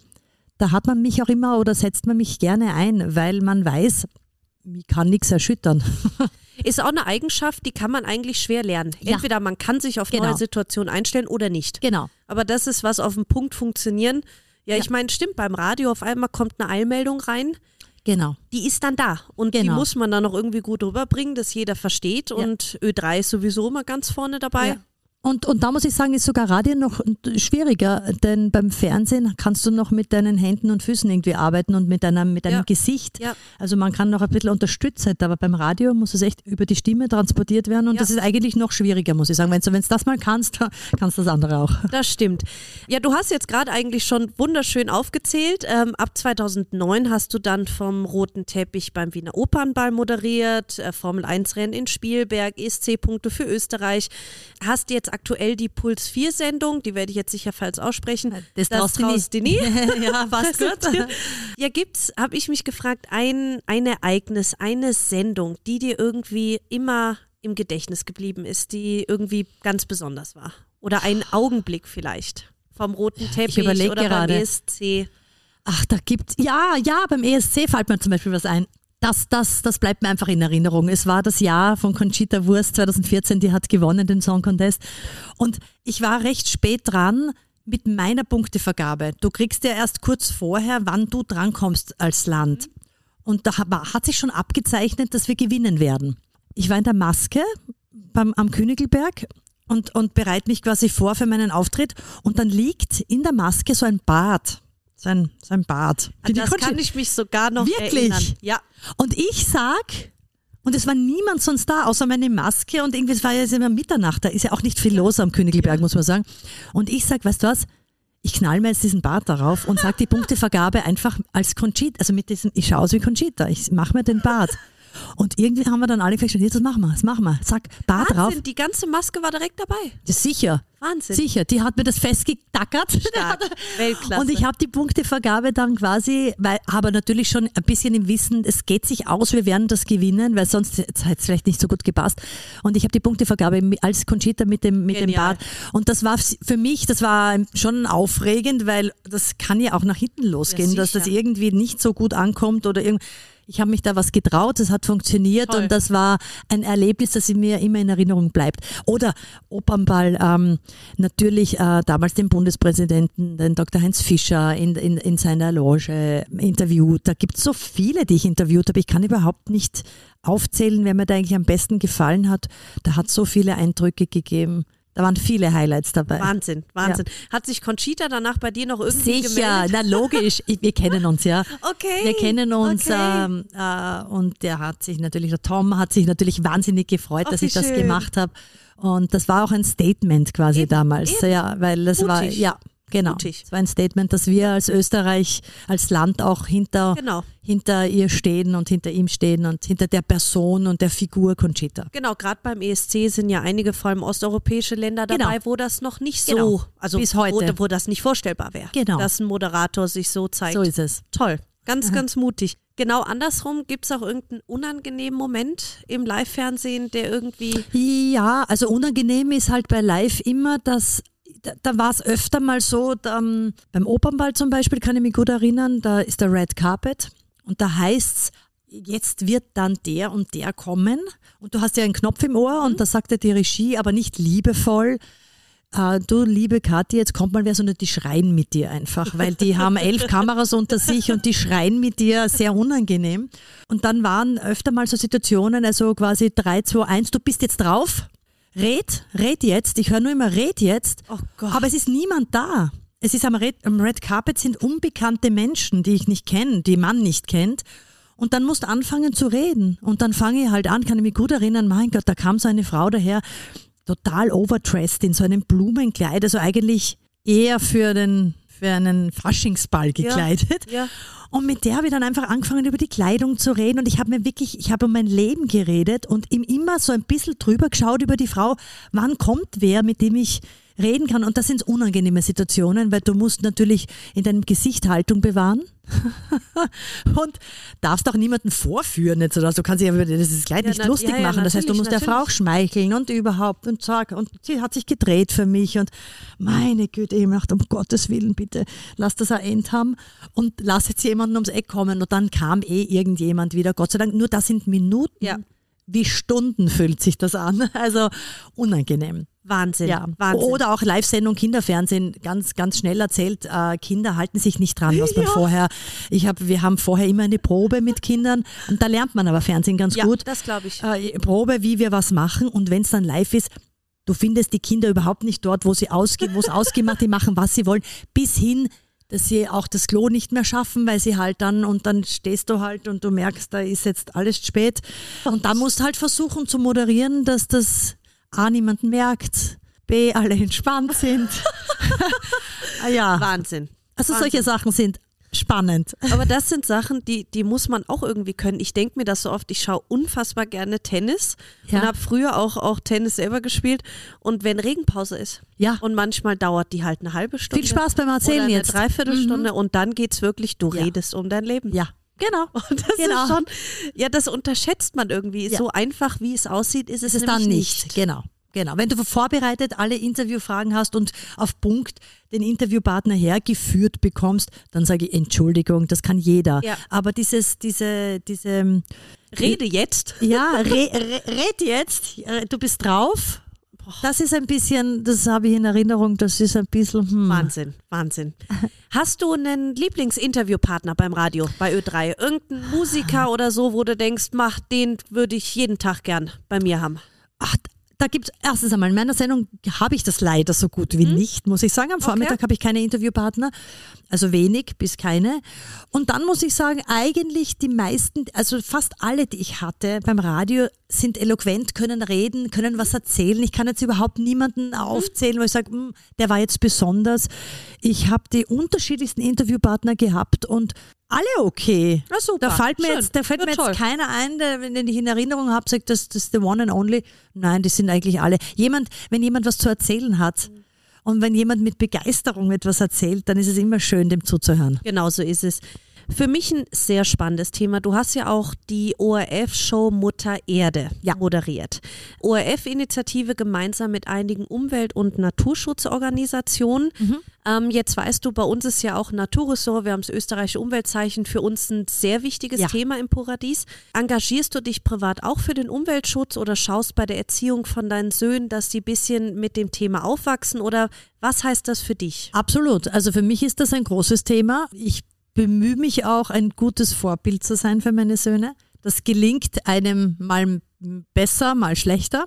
Da hat man mich auch immer oder setzt man mich gerne ein, weil man weiß, mich kann nichts erschüttern. <laughs> Ist auch eine Eigenschaft, die kann man eigentlich schwer lernen. Ja. Entweder man kann sich auf Genau. neue Situationen einstellen oder nicht. Genau. Aber das ist was auf den Punkt funktionieren. Ja, ich meine, stimmt, beim Radio auf einmal kommt eine Eilmeldung rein, Genau. die ist dann da. Und die Genau. muss man dann noch irgendwie gut rüberbringen, dass jeder versteht. Und Ö3 ist sowieso immer ganz vorne dabei. Und, und da muss ich sagen, ist sogar Radio noch schwieriger, denn beim Fernsehen kannst du noch mit deinen Händen und Füßen irgendwie arbeiten und mit deinem, mit deinem Ja. Gesicht. Ja. Also man kann noch ein bisschen unterstützen, aber beim Radio muss es echt über die Stimme transportiert werden und Ja. das ist eigentlich noch schwieriger, muss ich sagen. Wenn du wenn's das mal kannst, <laughs> kannst du das andere auch. Das stimmt. Ja, du hast jetzt gerade eigentlich schon wunderschön aufgezählt. Ähm, ab 2009 hast du dann vom roten Teppich beim Wiener Opernball moderiert, äh, Formel 1 Rennen in Spielberg, ESC-Punkte für Österreich. Hast jetzt aktuell die Puls 4 Sendung, die werde ich jetzt sicher falsch aussprechen. Das du traust du nie. <laughs> ja, passt <laughs> gut. Ja, gibt's, habe ich mich gefragt, ein, ein Ereignis, eine Sendung, die dir irgendwie immer im Gedächtnis geblieben ist, die irgendwie ganz besonders war? Oder ein Augenblick vielleicht vom roten Teppich oder gerade. beim ESC? Ach, da gibt's, ja, ja, beim ESC fällt mir zum Beispiel was ein. Das, das, das bleibt mir einfach in Erinnerung. Es war das Jahr von Conchita Wurst 2014, die hat gewonnen, den Song Contest. Und ich war recht spät dran mit meiner Punktevergabe. Du kriegst ja erst kurz vorher, wann du drankommst als Land. Und da hat- sich schon abgezeichnet, dass wir gewinnen werden. Ich war in der Maske beim, am Königelberg und, und bereite mich quasi vor für meinen Auftritt. Und dann liegt in der Maske so ein Bart. So ein, so ein Bart. An Die das Conchita- kann ich mich sogar noch Wirklich? erinnern. Ja. und ich sag, und es war niemand sonst da, außer meine Maske und irgendwie, es war ja jetzt immer Mitternacht, da ist ja auch nicht viel los am Königelberg, muss man sagen. Und ich sag, weißt du was? Ich knall mir jetzt diesen Bart darauf und sag die Punktevergabe einfach als Conchita, also mit diesem, ich schaue aus wie Conchita, ich mache mir den Bart. Und irgendwie haben wir dann alle gesagt, jetzt das machen wir, das machen wir. Sag, Bart drauf. Wahnsinn, die ganze Maske war direkt dabei. Ja, sicher. Wahnsinn. Sicher, die hat mir das festgetackert. Stark. <laughs> Weltklasse. Und ich habe die Punktevergabe dann quasi, weil, aber natürlich schon ein bisschen im Wissen, es geht sich aus, wir werden das gewinnen, weil sonst hätte es vielleicht nicht so gut gepasst. Und ich habe die Punktevergabe als Conchita mit dem, mit dem. Bart. Und das war für mich, das war schon aufregend, weil das kann ja auch nach hinten losgehen, Ja, dass das irgendwie nicht so gut ankommt oder irgend. Ich habe mich da was getraut, es hat funktioniert Toll. und das war ein Erlebnis, das mir immer in Erinnerung bleibt. Oder Opernball, ähm, natürlich äh, damals den Bundespräsidenten, den Dr. Heinz Fischer in, in, in seiner Loge interviewt. Da gibt es so viele, die ich interviewt habe. Ich kann überhaupt nicht aufzählen, wer mir da eigentlich am besten gefallen hat. Da hat so viele Eindrücke gegeben. Da waren viele Highlights dabei. Wahnsinn, Wahnsinn. Hat sich Conchita danach bei dir noch irgendwie Sicher, gemeldet? na logisch. Wir kennen uns ja. <laughs> Okay. Wir kennen uns okay. ähm, äh, und der hat sich natürlich, der Tom hat sich natürlich wahnsinnig gefreut, Ach, dass ich das schön. gemacht habe. Und das war auch ein Statement quasi Eben, damals. eben. Ja, weil das war, Mutig. ja, genau. Mutig. Es war ein Statement, dass wir als Österreich, als Land auch hinter, Genau. hinter ihr stehen und hinter ihm stehen und hinter der Person und der Figur Conchita. Genau, gerade beim ESC sind ja einige, vor allem osteuropäische Länder dabei, Genau. wo das noch nicht so, Genau. also Bis heute. Wo, wo das nicht vorstellbar wäre, Genau. dass ein Moderator sich so zeigt. So ist es. Toll, ganz, ganz mutig. Genau andersrum, gibt es auch irgendeinen unangenehmen Moment im Live-Fernsehen, der irgendwie, Ja, also unangenehm ist halt bei Live immer, dass da, da war es öfter mal so, da, ähm, beim Opernball zum Beispiel kann ich mich gut erinnern, da ist der Red Carpet und da heißt's, jetzt wird dann der und der kommen und du hast ja einen Knopf im Ohr und da sagt dir die Regie, aber nicht liebevoll, äh, du liebe Kathi, jetzt kommt mal wer, sondern die schreien mit dir einfach, weil die haben elf <laughs> Kameras unter sich und die schreien mit dir, sehr unangenehm. Und dann waren öfter mal so Situationen, also quasi 3, 2, 1, du bist jetzt drauf, red, red jetzt, ich höre nur immer, red jetzt, oh Gott, aber es ist niemand da. Es ist am Red, am Red Carpet sind unbekannte Menschen, die ich nicht kenne, die man nicht kennt. Und dann musst du anfangen zu reden. Und dann fange ich halt an, kann ich mich gut erinnern, mein Gott, da kam so eine Frau daher, total overdressed in so einem Blumenkleid, also eigentlich eher für den für einen Faschingsball gekleidet. ja. Und mit der habe ich dann einfach angefangen, über die Kleidung zu reden. Und ich habe mir wirklich, ich habe um mein Leben geredet und ihm immer so ein bisschen drüber geschaut über die Frau, wann kommt wer, mit dem ich reden kann. Und das sind unangenehme Situationen, weil du musst natürlich in deinem Gesicht Haltung bewahren <laughs> und darfst auch niemanden vorführen. Jetzt oder so. Du kannst dich über dieses Kleid Ja, nicht na- lustig ja, ja, machen. Das heißt, du natürlich, musst der Frau auch natürlich. schmeicheln und überhaupt und zack. Und sie hat sich gedreht für mich und meine Güte, ich dachte, um Gottes Willen, bitte, lass das ein End haben und lass jetzt jemanden ums Eck kommen. Und dann kam eh irgendjemand wieder, Gott sei Dank. Nur das sind Minuten. Ja. Wie Stunden fühlt sich das an. <laughs> Also unangenehm. Wahnsinn, Ja. Wahnsinn. Oder auch Live-Sendung Kinderfernsehen, ganz, ganz schnell erzählt, äh, Kinder halten sich nicht dran, was man Ja. vorher, ich hab, wir haben vorher immer eine Probe mit Kindern und da lernt man aber Fernsehen ganz ja, gut. das glaube ich. Äh, Probe, wie wir was machen und wenn es dann live ist, Du findest die Kinder überhaupt nicht dort, wo sie ausgehen, wo es <laughs> ausgemacht, die machen, was sie wollen, bis hin, dass sie auch das Klo nicht mehr schaffen, weil sie halt dann und dann stehst du halt und du merkst, da ist jetzt alles spät. Und da musst du halt versuchen zu moderieren, dass das A niemand merkt, B alle entspannt sind. <laughs> <laughs> ah, ja. Wahnsinn. Also Wahnsinn. solche Sachen sind spannend. Aber das sind Sachen, die, die muss man auch irgendwie können. Ich denke mir das so oft, ich schaue unfassbar gerne Tennis Ja. und habe früher auch, auch Tennis selber gespielt. Und wenn Regenpause ist Ja. und manchmal dauert die halt eine halbe Stunde. Viel Spaß beim Erzählen jetzt. Mhm. Dreiviertelstunde und dann geht's wirklich, du Ja. redest um dein Leben. Ja, genau. <laughs> Und das Genau. ist schon, ja, das unterschätzt man irgendwie. Ja. So einfach, wie es aussieht, ist es, ist es dann nämlich nicht. Genau. Genau. Wenn du vorbereitet alle Interviewfragen hast und auf Punkt den Interviewpartner hergeführt bekommst, dann sage ich Entschuldigung, das kann jeder. Ja. Aber dieses, diese, diese, Rede jetzt. <laughs> ja, re, re, red jetzt, äh, du bist drauf. Das ist ein bisschen, das habe ich in Erinnerung, das ist ein bisschen, hm. Wahnsinn, Wahnsinn. Hast du einen Lieblingsinterviewpartner beim Radio, bei Ö3? Irgendeinen Musiker oder so, wo du denkst, mach, den würde ich jeden Tag gern bei mir haben? Ach, da gibt es erstens einmal, in meiner Sendung habe ich das leider so gut wie nicht, muss ich sagen. Am Vormittag habe ich keine Interviewpartner, also wenig bis keine. Und dann muss ich sagen, eigentlich die meisten, also fast alle, die ich hatte beim Radio, sind eloquent, können reden, können was erzählen. Ich kann jetzt überhaupt niemanden aufzählen, wo ich sage, "Hm, der war jetzt besonders. Ich habe die unterschiedlichsten Interviewpartner gehabt und alle okay. Na super, Da fällt mir schön. jetzt, da fällt Ja, mir toll. jetzt keiner ein, der, den ich in Erinnerung habe, sagt, das, das ist the one and only. Nein, die sind eigentlich alle. Jemand, wenn jemand was zu erzählen hat und wenn jemand mit Begeisterung etwas erzählt, dann ist es immer schön, dem zuzuhören. Genau so ist es. Für mich ein sehr spannendes Thema. Du hast ja auch die ORF-Show Mutter Erde Ja. moderiert. ORF-Initiative gemeinsam mit einigen Umwelt- und Naturschutzorganisationen. Mhm. Ähm, jetzt weißt du, bei uns ist ja auch Naturressort, wir haben das österreichische Umweltzeichen, für uns ein sehr wichtiges Ja. Thema im Paradies. Engagierst du dich privat auch für den Umweltschutz oder schaust bei der Erziehung von deinen Söhnen, dass die ein bisschen mit dem Thema aufwachsen oder was heißt das für dich? Absolut. Also für mich ist das ein großes Thema. Ich bemühe mich auch, ein gutes Vorbild zu sein für meine Söhne. Das gelingt einem mal besser, mal schlechter.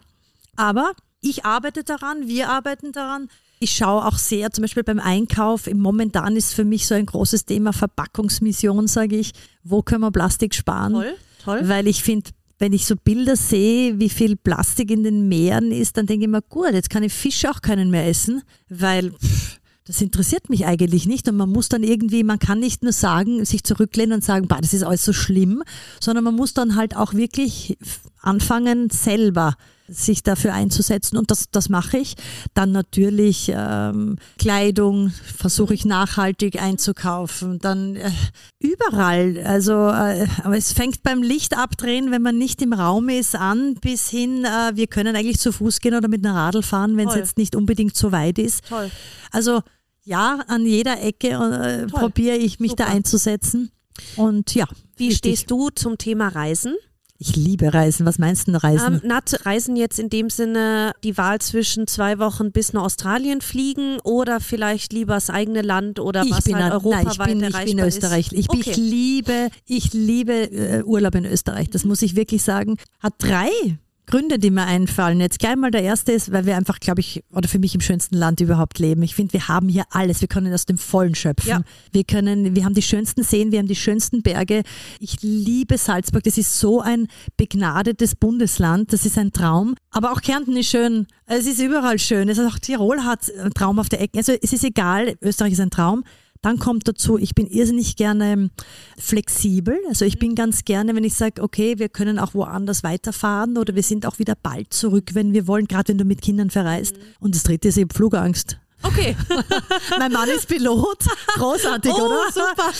Aber ich arbeite daran, wir arbeiten daran. Ich schaue auch sehr, zum Beispiel beim Einkauf, momentan ist für mich so ein großes Thema Verpackungsmission, sage ich. Wo können wir Plastik sparen? Toll, toll. Weil ich finde, wenn ich so Bilder sehe, wie viel Plastik in den Meeren ist, dann denke ich mir, gut, jetzt kann ich Fische auch keinen mehr essen, weil pff, das interessiert mich eigentlich nicht. Und man muss dann irgendwie, man kann nicht nur sagen, sich zurücklehnen und sagen, bah, das ist alles so schlimm, sondern man muss dann halt auch wirklich anfangen, selber sich dafür einzusetzen und das, das mache ich. Dann natürlich ähm, Kleidung versuche ich nachhaltig einzukaufen. Dann äh, überall, also äh, aber es fängt beim Licht abdrehen, wenn man nicht im Raum ist, an bis hin, äh, wir können eigentlich zu Fuß gehen oder mit einem Radl fahren, wenn es jetzt nicht unbedingt so weit ist. Toll. Also ja, an jeder Ecke äh, probiere ich mich da Super. einzusetzen. Und ja, Wie wichtig. stehst du zum Thema Reisen? Ich liebe Reisen. Was meinst du denn Reisen? Ähm, Nat, Reisen jetzt in dem Sinne die Wahl zwischen zwei Wochen bis nach Australien fliegen oder vielleicht lieber das eigene Land oder ich was bin, halt europaweit nein, ich bin, ich bin Österreich. Ich, bin- okay. ich liebe, ich liebe äh, Urlaub in Österreich. Das muss ich wirklich sagen. Hat drei Gründe, die mir einfallen. Jetzt gleich mal der erste ist, weil wir einfach, glaube ich, oder für mich im schönsten Land überhaupt leben. Ich finde, wir haben hier alles. Wir können aus dem Vollen schöpfen. Ja. Wir können, wir haben die schönsten Seen, wir haben die schönsten Berge. Ich liebe Salzburg. Das ist so ein begnadetes Bundesland. Das ist ein Traum. Aber auch Kärnten ist schön. Es ist überall schön. Es ist auch Tirol hat einen Traum auf der Ecke. Also es ist egal. Österreich ist ein Traum. Dann kommt dazu, ich bin irrsinnig gerne flexibel. Also ich bin ganz gerne, wenn ich sage, okay, wir können auch woanders weiterfahren oder wir sind auch wieder bald zurück, wenn wir wollen, gerade wenn du mit Kindern verreist. Und das dritte ist eben Flugangst. Okay. <laughs> Mein Mann ist Pilot. Großartig, Oh, oder? super.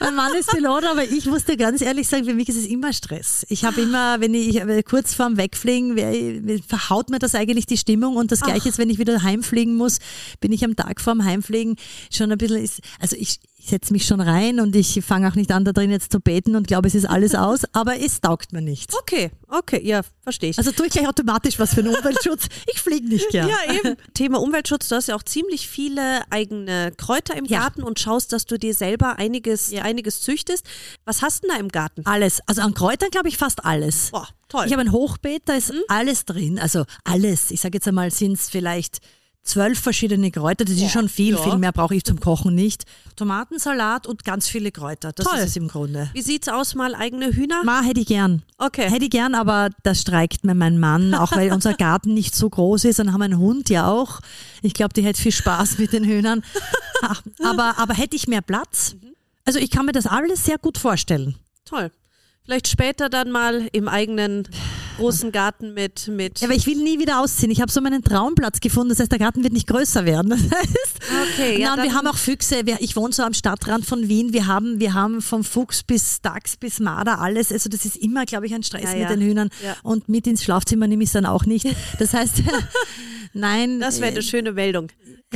Mein Mann ist Pilot, aber ich muss dir ganz ehrlich sagen, für mich ist es immer Stress. Ich habe immer, wenn ich äh, kurz vorm Wegfliegen, verhaut mir das eigentlich die Stimmung und das gleiche ist, wenn ich wieder heimfliegen muss, bin ich am Tag vorm Heimfliegen schon ein bisschen, also ich, ich setze mich schon rein und ich fange auch nicht an, da drin jetzt zu beten und glaube, es ist alles <laughs> aus, aber es taugt mir nichts. Okay, okay, ja, verstehe ich. Also tue ich gleich automatisch was für den Umweltschutz. Ich fliege nicht gern. Ja, eben. <laughs> Thema Umweltschutz, du hast ja auch ziemlich viele eigene Kräuter im Ja. Garten und schaust, dass du dir selber einiges, einiges züchtest. Was hast du denn da im Garten? Alles. Also an Kräutern glaube ich fast alles. Boah, toll. Ich habe ein Hochbeet, da ist alles drin. Also alles. Ich sage jetzt einmal, sind es vielleicht zwölf verschiedene Kräuter. Das ist schon viel. ja. Viel mehr brauche ich zum Kochen nicht. Tomatensalat und ganz viele Kräuter. Das Toll. ist es im Grunde. Wie sieht's aus, mal eigene Hühner? Ma, hätte ich gern. Okay. Hätte ich gern, aber das streikt mir mein Mann, auch weil unser <laughs> Garten nicht so groß ist. Dann haben wir einen Hund ja auch. Ich glaube, die hätte viel Spaß mit den Hühnern. Ach, <laughs> aber, aber hätte ich mehr Platz? Also ich kann mir das alles sehr gut vorstellen. Toll. Vielleicht später dann mal im eigenen großen Garten mit, mit Ja, aber ich will nie wieder ausziehen. Ich habe so meinen Traumplatz gefunden. Das heißt, der Garten wird nicht größer werden. Das heißt, Okay, ja, dann- wir haben auch Füchse. Ich wohne so am Stadtrand von Wien. Wir haben, wir haben vom Fuchs bis Dachs bis Marder alles. Also das ist immer, glaube ich, ein Stress Ja, mit ja. den Hühnern. Ja. Und mit ins Schlafzimmer nehme ich es dann auch nicht. Das heißt, <laughs> nein. das wäre äh, eine schöne Meldung.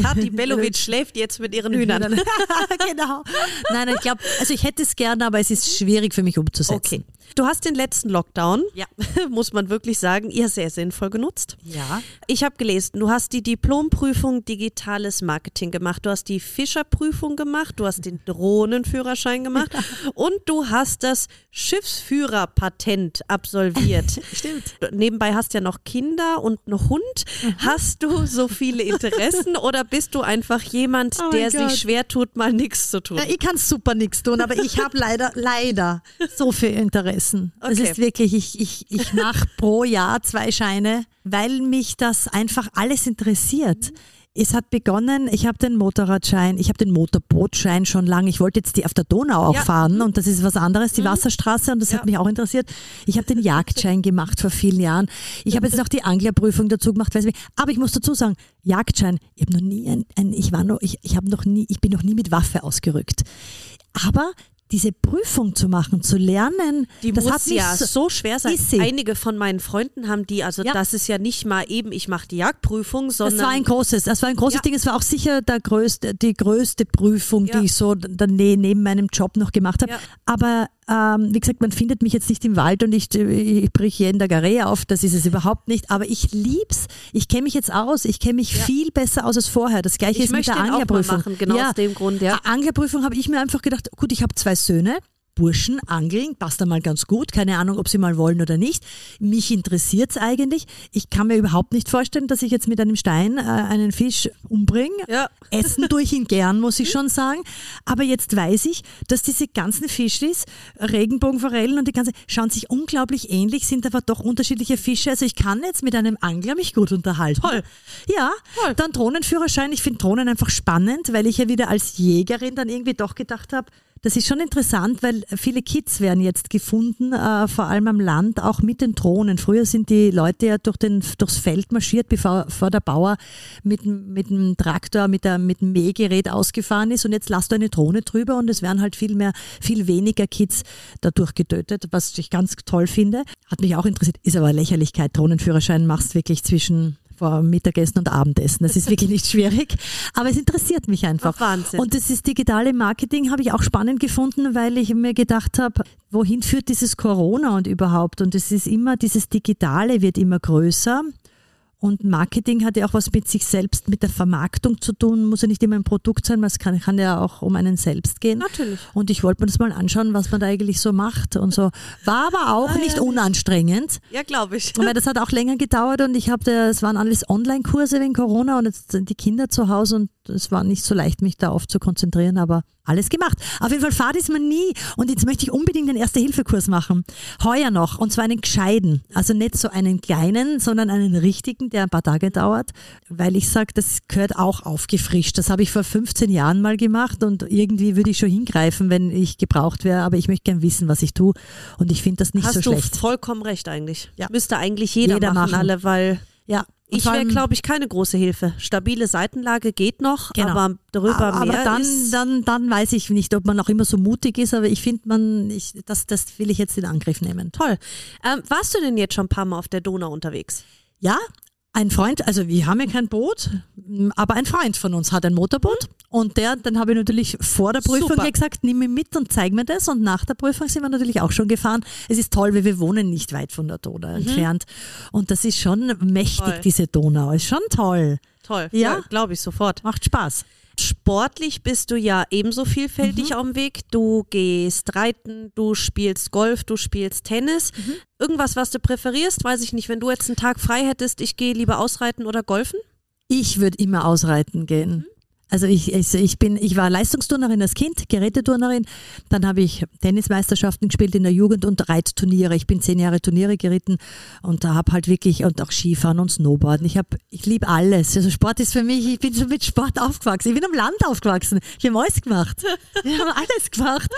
Kathi <laughs> Belovic schläft jetzt mit ihren Hühnern. <laughs> genau. Nein, ich glaube, also ich hätte es gerne, aber es ist schwierig für mich umzusetzen. Okay. Du hast den letzten Lockdown, Ja. <laughs> muss man wirklich sagen, ihr sehr sinnvoll genutzt. Ja. Ich habe gelesen, du hast die Diplomprüfung Digitales Marketing gemacht, du hast die Fischerprüfung gemacht, du hast den Drohnenführerschein gemacht und du hast das Schiffsführerpatent absolviert. Stimmt. Nebenbei hast du ja noch Kinder und einen Hund. Mhm. Hast du so viele Interessen oder bist du einfach jemand, Oh der Gott. sich schwer tut, mal nichts zu tun? Ja, ich kann super nichts tun, aber ich habe leider, leider so viel Interessen. Es Okay. ist wirklich, ich, ich, ich mache pro Jahr zwei Scheine, weil mich das einfach alles interessiert. Es hat begonnen, ich habe den Motorradschein, ich habe den Motorbootschein schon lange. Ich wollte jetzt die auf der Donau auch Ja. Mhm. fahren und das ist was anderes, die Wasserstraße und das Ja. hat mich auch interessiert. Ich habe den <laughs> Jagdschein gemacht vor vielen Jahren. Ich habe jetzt noch die Anglerprüfung dazu gemacht, weiß nicht. aber ich muss dazu sagen, Jagdschein, ich habe noch nie ein, ein ich war noch, ich, ich habe noch nie, ich bin noch nie mit Waffe ausgerückt. Aber diese Prüfung zu machen, zu lernen, Die das muss ja so, schwer sein. Einige von meinen Freunden haben die, also Ja. das ist ja nicht mal eben, ich mache die Jagdprüfung, sondern Das war ein großes, das war ein großes Ja. Ding. Es war auch sicher der größte, die größte Prüfung, Ja. die ich so dann ne- neben meinem Job noch gemacht habe. Aber ähm, wie gesagt, man findet mich jetzt nicht im Wald und ich, ich brich jeden der Garee auf. Das ist es überhaupt nicht. Aber ich lieb's. Ich kenne mich jetzt aus. Ich kenne mich viel besser aus als vorher. Das gleiche Ich ist mit möchte der Anglerprüfung. machen, genau aus dem Grund, ja. A- Anglerprüfung habe ich mir einfach gedacht, gut, ich habe zwei Söhne. Burschen angeln, passt einmal ganz gut. Keine Ahnung, ob sie mal wollen oder nicht. Mich interessiert es eigentlich. Ich kann mir überhaupt nicht vorstellen, dass ich jetzt mit einem Stein äh, einen Fisch umbringe. Ja. <laughs> Essen tue ich ihn gern, muss ich schon sagen. Aber jetzt weiß ich, dass diese ganzen Fischlis, Regenbogenforellen und die ganze, schauen sich unglaublich ähnlich, sind aber doch unterschiedliche Fische. Also ich kann jetzt mit einem Angler mich gut unterhalten. Toll. Ja, Toll. dann Drohnenführerschein. Ich finde Drohnen einfach spannend, weil ich ja wieder als Jägerin dann irgendwie doch gedacht habe, das ist schon interessant, weil viele Kids werden jetzt gefunden, äh, vor allem am Land, auch mit den Drohnen. Früher sind die Leute ja durch den, durchs Feld marschiert, bevor, bevor der Bauer mit, mit dem Traktor, mit, der, mit dem Mähgerät ausgefahren ist und jetzt lasst du eine Drohne drüber und es werden halt viel mehr, viel weniger Kids dadurch getötet, was ich ganz toll finde. Hat mich auch interessiert, ist aber Lächerlichkeit. Drohnenführerschein machst wirklich zwischen vor Mittagessen und Abendessen. Das ist wirklich nicht schwierig, aber es interessiert mich einfach. Ach, Wahnsinn. Und das ist digitale Marketing, habe ich auch spannend gefunden, weil ich mir gedacht habe, wohin führt dieses Corona und überhaupt? Und es ist immer, dieses Digitale wird immer größer. Und Marketing hat ja auch was mit sich selbst, mit der Vermarktung zu tun. Muss ja nicht immer ein Produkt sein, es kann, kann ja auch um einen selbst gehen. Natürlich. Und ich wollte mir das mal anschauen, was man da eigentlich so macht und so. War aber auch nicht unanstrengend. Ja, glaube ich. Weil das hat auch länger gedauert und ich habe, es waren alles Online-Kurse wegen Corona und jetzt sind die Kinder zu Hause und es war nicht so leicht, mich da oft zu konzentrieren, aber alles gemacht. Auf jeden Fall Fahrt ist man nie und jetzt möchte ich unbedingt den Erste-Hilfe-Kurs machen. Heuer noch und zwar einen gescheiden. Also nicht so einen kleinen, sondern einen richtigen, der ein paar Tage dauert, weil ich sage, das gehört auch aufgefrischt. Das habe ich vor 15 Jahren mal gemacht und irgendwie würde ich schon hingreifen, wenn ich gebraucht wäre, aber ich möchte gern wissen, was ich tue und ich finde das nicht Hast so du schlecht. vollkommen recht eigentlich. Ja. Müsste eigentlich jeder, Jeder machen, machen. alle, weil Ja. Ich wäre, glaube ich, keine große Hilfe. Stabile Seitenlage geht noch, Genau. aber darüber aber mehr dann, ist... dann, dann weiß ich nicht, ob man noch immer so mutig ist, aber ich finde, man, ich, das, das will ich jetzt in Angriff nehmen. Toll. Ähm, warst du denn jetzt schon ein paar Mal auf der Donau unterwegs? Ja, Ein Freund, also wir haben ja kein Boot, aber ein Freund von uns hat ein Motorboot und der, dann habe ich natürlich vor der Prüfung Super. gesagt, nimm mich mit und zeig mir das und nach der Prüfung sind wir natürlich auch schon gefahren. Es ist toll, weil wir wohnen nicht weit von der Donau entfernt und das ist schon mächtig, Toll. diese Donau, ist schon toll, Toll. Ja. glaube ich sofort. macht Spaß. Sportlich bist du ja ebenso vielfältig auf dem Weg. Du gehst reiten, du spielst Golf, du spielst Tennis. Irgendwas, was du präferierst, weiß ich nicht. Wenn du jetzt einen Tag frei hättest, ich gehe lieber ausreiten oder golfen? Ich würde immer ausreiten gehen. Also ich, ich, ich bin, ich war Leistungsturnerin als Kind, Geräteturnerin. Dann habe ich Tennismeisterschaften gespielt in der Jugend und Reitturniere. Ich bin zehn Jahre Turniere geritten und da habe halt wirklich und auch Skifahren und Snowboarden. Ich habe, ich liebe alles. Also Sport ist für mich. Ich bin schon mit Sport aufgewachsen. Ich bin am Land aufgewachsen. Ich habe alles gemacht. <laughs> Ich habe alles gemacht.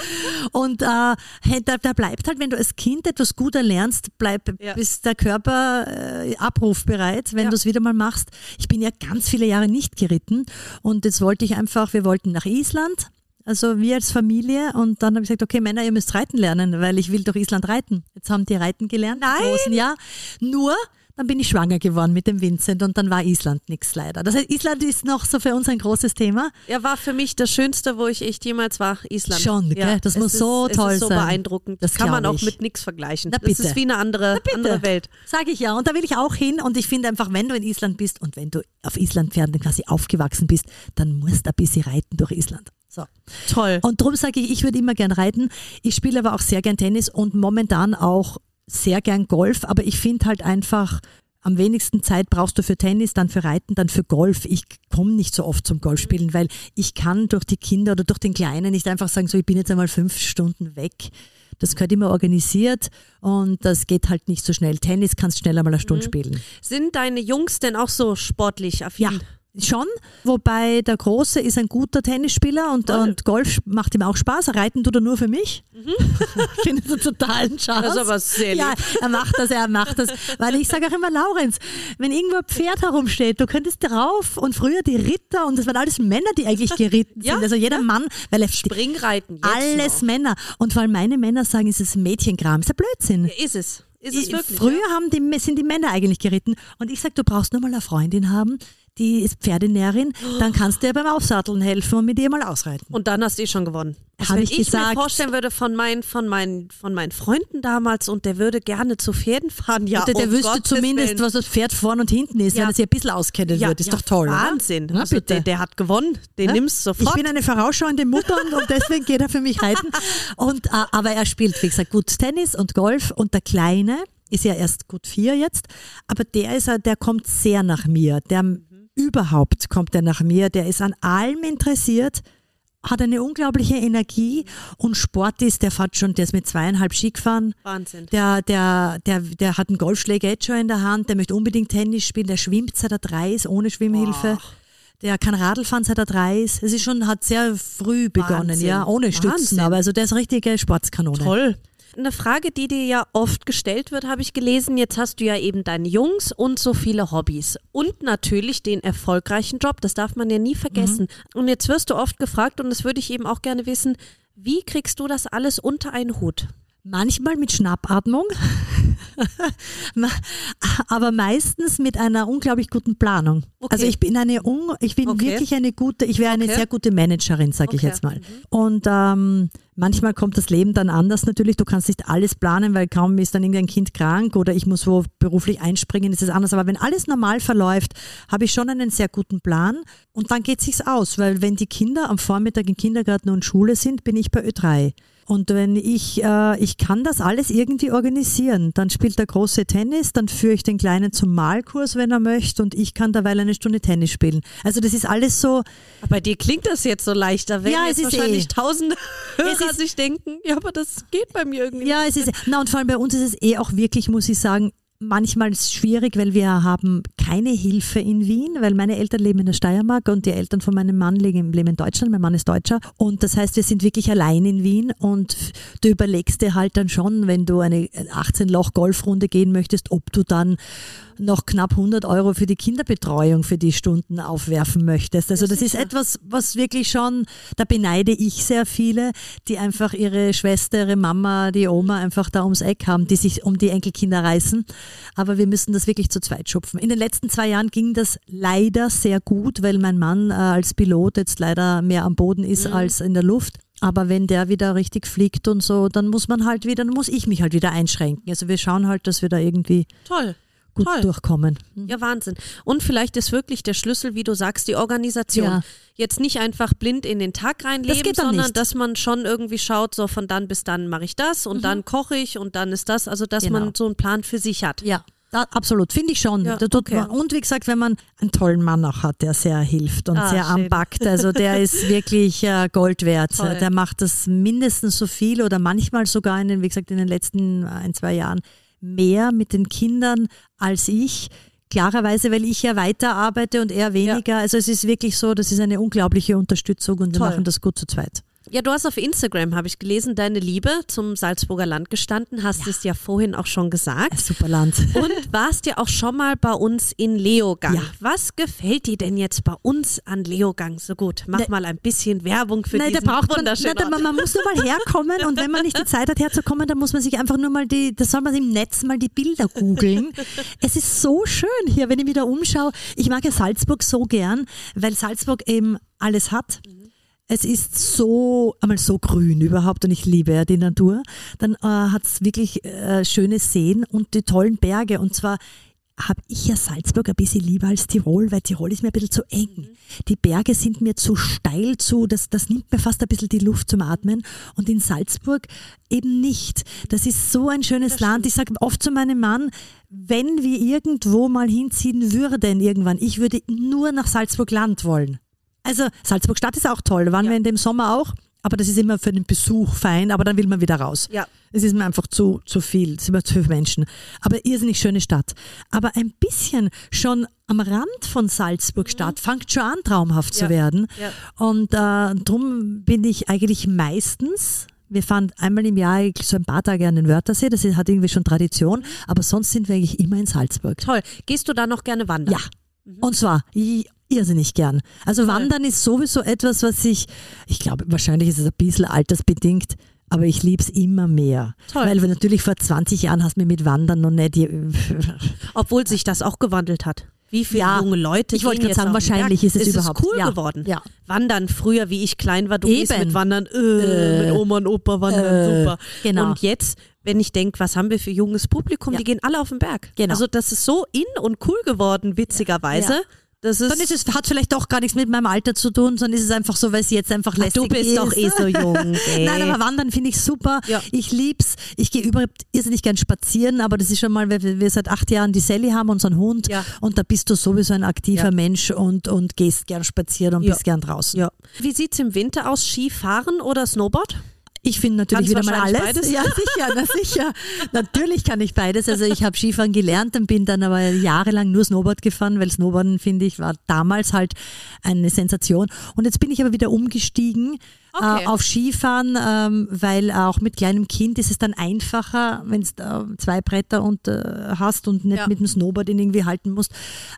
Und äh, da, da bleibt halt, wenn du als Kind etwas gut erlernst, bleib, Ja. bis der Körper äh, abrufbereit, wenn Ja. du es wieder mal machst. Ich bin ja ganz viele Jahre nicht geritten und jetzt wollte ich einfach, wir wollten nach Island, also wir als Familie und dann habe ich gesagt, okay Männer, ihr müsst reiten lernen, weil ich will durch Island reiten. Jetzt haben die reiten gelernt, Nein. großen Jahr. Nur dann bin ich schwanger geworden mit dem Vincent und dann war Island nichts leider. Das heißt, Island ist noch so für uns ein großes Thema. Ja, war für mich das Schönste, wo ich echt jemals war, Island. Schon, ja, gell? Das es muss ist, so toll ist so sein. beeindruckend. Das Das kann man auch ich. mit nichts vergleichen. Na das bitte. ist wie eine andere, andere Welt. Sag ich ja. Und da will ich auch hin. Und ich finde einfach, wenn du in Island bist und wenn du auf Island Pferden quasi aufgewachsen bist, dann musst du ein bisschen reiten durch Island. So. Toll. Und darum sage ich, ich würde immer gern reiten. Ich spiele aber auch sehr gern Tennis und momentan auch sehr gern Golf. Aber ich finde halt einfach, am wenigsten Zeit brauchst du für Tennis, dann für Reiten, dann für Golf. Ich komme nicht so oft zum Golfspielen, weil ich kann durch die Kinder oder durch den Kleinen nicht einfach sagen, so ich bin jetzt einmal fünf Stunden weg. Das gehört immer organisiert und das geht halt nicht so schnell. Tennis kannst schneller mal eine Stunde spielen. Sind deine Jungs denn auch so sportlich affin? Ja, schon. Wobei der Große ist ein guter Tennisspieler und, und Golf macht ihm auch Spaß. Reiten tut er nur für mich. <laughs> Ich finde das totalen. Mhm. Das ist aber sehr lieb. Ja, er macht das, er macht das. Weil ich sage auch immer, Laurenz, wenn irgendwo ein Pferd herumsteht, du könntest drauf und früher die Ritter und das waren alles Männer, die eigentlich geritten Ja, sind. Also jeder Mann, weil er Springreiten. Alles noch. Männer. Und weil meine Männer sagen, es ist Mädchenkram, ist ja Blödsinn. Ja, ist es. Ist es Ich- wirklich. Früher ja? haben die, sind die Männer eigentlich geritten. Und ich sage, du brauchst nur mal eine Freundin haben, die ist Pferdenärin, dann kannst du ihr beim Aufsatteln helfen und mit ihr mal ausreiten. Und dann hast du eh schon gewonnen. Also Hab wenn ich ich gesagt. mir vorstellen würde von meinen, von, meinen, von meinen Freunden damals und der würde gerne zu Pferden fahren, ja, der der um wüsste Gottes zumindest, Willen. was das Pferd vorn und hinten ist, Ja. wenn er sich ein bisschen auskennen ja, würde. Ist ja, doch toll. Wahnsinn. Na, also bitte. der, der hat gewonnen. Den Ja? nimmst du Ich sofort. bin eine vorausschauende Mutter und, und deswegen geht er für mich reiten. <laughs> Und, äh, aber er spielt, wie gesagt, gut Tennis und Golf und der Kleine ist ja erst gut vier jetzt, aber der ist, der kommt sehr nach mir. Der überhaupt kommt er nach mir. Der ist an allem interessiert, hat eine unglaubliche Energie und Sport ist, der fährt schon, der ist mit zweieinhalb Ski gefahren. Wahnsinn. Der, der, der, der hat einen Golfschläger jetzt schon in der Hand, der möchte unbedingt Tennis spielen, der schwimmt seit er drei ist, ohne Schwimmhilfe. Der kann Radl fahren seit er drei ist. Es ist schon, hat sehr früh begonnen, Wahnsinn. ja, ohne Stützen, Wahnsinn. aber also der ist eine richtige Sportskanone. Toll. Eine Frage, die dir ja oft gestellt wird, habe ich gelesen. Jetzt hast du ja eben deine Jungs und so viele Hobbys. Und natürlich den erfolgreichen Job. Das darf man ja nie vergessen. Und jetzt wirst du oft gefragt, und das würde ich eben auch gerne wissen, wie kriegst du das alles unter einen Hut? Manchmal mit Schnappatmung, <laughs> aber meistens mit einer unglaublich guten Planung. Okay. Also ich bin eine, un, ich bin Okay. wirklich eine gute, ich wäre eine Okay. sehr gute Managerin, sage ich jetzt mal. Und ähm, manchmal kommt das Leben dann anders natürlich. Du kannst nicht alles planen, weil kaum ist dann irgendein Kind krank oder ich muss wo beruflich einspringen, ist es anders. Aber wenn alles normal verläuft, habe ich schon einen sehr guten Plan und dann geht sich's aus, weil wenn die Kinder am Vormittag im Kindergarten und Schule sind, bin ich bei Ö3. Und wenn ich, äh, ich kann das alles irgendwie organisieren. Dann spielt der große Tennis, dann führe ich den Kleinen zum Malkurs, wenn er möchte, und ich kann derweil eine Stunde Tennis spielen. Also das ist alles so, Bei dir klingt das jetzt so leicht. Da werden Ja, jetzt es ist wahrscheinlich eh. tausende Es Hörer ist- sich denken, ja, aber das geht bei mir irgendwie. ja, es ist, na und vor allem bei uns ist es eh auch wirklich, muss ich sagen, manchmal ist es schwierig, weil wir haben keine Hilfe in Wien, weil meine Eltern leben in der Steiermark und die Eltern von meinem Mann leben, in Deutschland. Mein Mann ist Deutscher und das heißt, wir sind wirklich allein in Wien und du überlegst dir halt dann schon, wenn du eine 18-Loch-Golfrunde gehen möchtest, ob du dann noch knapp 100 Euro für die Kinderbetreuung für die Stunden aufwerfen möchtest. Also Ja, das ist etwas, was wirklich schon, da beneide ich sehr viele, die einfach ihre Schwester, ihre Mama, die Oma einfach da ums Eck haben, die sich um die Enkelkinder reißen. Aber wir müssen das wirklich zu zweit schupfen. In den letzten zwei Jahren ging das leider sehr gut, weil mein Mann äh, als Pilot jetzt leider mehr am Boden ist Mhm. als in der Luft. Aber wenn der wieder richtig fliegt und so, dann muss man halt wieder, dann muss ich mich halt wieder einschränken. Also wir schauen halt, dass wir da irgendwie Toll. Gut Toll. durchkommen. Ja, Wahnsinn. Und vielleicht ist wirklich der Schlüssel, wie du sagst, die Organisation. Ja. Jetzt nicht einfach blind in den Tag reinleben, dann sondern nicht. dass man schon irgendwie schaut, so von dann bis dann mache ich das und dann koche ich und dann ist das. Also, dass Mhm. Genau. man so einen Plan für sich hat. Ja, da, absolut, finde ich schon. Ja, okay. und wie gesagt, wenn man einen tollen Mann auch hat, der sehr hilft und Ah, sehr schön. anpackt, also der ist <laughs> wirklich äh, Gold wert. Toll. Der macht das mindestens so viel oder manchmal sogar in den, wie gesagt, in den letzten ein, zwei Jahren mehr mit den Kindern als ich. Klarerweise, weil ich ja weiter arbeite und er weniger. Also es ist wirklich so, das ist eine unglaubliche Unterstützung und wir Toll. machen das gut zu zweit. Ja, du hast auf Instagram, habe ich gelesen, deine Liebe zum Salzburger Land gestanden, hast es ja vorhin auch schon gesagt. Super Land. <laughs> Und warst ja auch schon mal bei uns in Leogang. Ja. Was gefällt dir denn jetzt bei uns an Leogang so gut? Mach Ne- mal ein bisschen Werbung für Nein, da diesen braucht man, wunderschönen da, Ort. man, man muss nur mal <laughs> herkommen und wenn man nicht die Zeit hat herzukommen, dann muss man sich einfach nur mal die, da soll man im Netz mal die Bilder googeln. <laughs> es ist so schön hier, wenn ich wieder umschaue. Ich mag ja Salzburg so gern, weil Salzburg eben alles hat. Es ist so, einmal so grün überhaupt und ich liebe ja die Natur. Dann äh, hat es wirklich äh, schöne Seen und die tollen Berge und zwar habe ich ja Salzburg ein bisschen lieber als Tirol, weil Tirol ist mir ein bisschen zu eng. Die Berge sind mir zu steil, zu, das, das nimmt mir fast ein bisschen die Luft zum Atmen. Und in Salzburg eben nicht. Das ist so ein schönes Land. Ich sage oft zu meinem Mann, wenn wir irgendwo mal hinziehen würden irgendwann, ich würde nur nach Salzburg Land wollen. Also Salzburg Stadt ist auch toll, waren Ja. wir in dem Sommer auch. Aber das ist immer für den Besuch fein, aber dann will man wieder raus. Ja. Es ist mir einfach zu, zu viel, es sind immer zu viele Menschen. Aber irrsinnig schöne Stadt. Aber ein bisschen schon am Rand von Salzburg Stadt fängt schon an, traumhaft zu Ja. werden. Ja. Und äh, darum bin ich eigentlich meistens, wir fahren einmal im Jahr so ein paar Tage an den Wörthersee, das hat irgendwie schon Tradition, aber sonst sind wir eigentlich immer in Salzburg. Toll. Gehst du da noch gerne wandern? Ja. Und zwar irrsinnig gern. Also. Wandern ist sowieso etwas, was ich, ich glaube, wahrscheinlich ist es ein bisschen altersbedingt, aber ich liebe es immer mehr. Toll. Weil natürlich vor 20 Jahren hast du mir mit Wandern noch nicht. <laughs> Obwohl sich das auch gewandelt hat. Wie viele Ja, junge Leute ich wollte gerade sagen, wahrscheinlich ist es überhaupt- cool ja, geworden. ja. Wandern früher, wie ich klein war, du gehst Eben. mit Wandern, äh, mit Oma und Opa wandern, Äh, super. genau. Und jetzt, wenn ich denke, was haben wir für junges Publikum, Ja. die gehen alle auf den Berg. Genau. Also das ist so in und cool geworden, witzigerweise. Ja. Das ist, Dann ist es, hat vielleicht doch gar nichts mit meinem Alter zu tun, sondern ist es einfach so, weil es jetzt einfach lästig du bist ist. doch eh so jung. <laughs> Ey. Nein, aber Wandern finde ich super. Ja. Ich lieb's. Ich gehe überhaupt irrsinnig gern spazieren, aber das ist schon mal, weil wir seit acht Jahren die Sally haben, unseren Hund. Ja. Und da bist du sowieso ein aktiver Ja. Mensch und, und gehst gern spazieren und bist gern draußen. Wie sieht's im Winter aus? Skifahren oder Snowboard? Ich finde natürlich Kannst wieder mal alles. beides? Ja, <laughs> sicher, na sicher. natürlich kann ich beides. Also ich habe Skifahren gelernt und bin dann aber jahrelang nur Snowboard gefahren, weil Snowboarden, finde ich, war damals halt eine Sensation. Und jetzt bin ich aber wieder umgestiegen Okay. äh, auf Skifahren, ähm, weil auch mit kleinem Kind ist es dann einfacher, wenn du äh, zwei Bretter und, äh, hast und nicht Ja. mit dem Snowboard ihn irgendwie halten musst.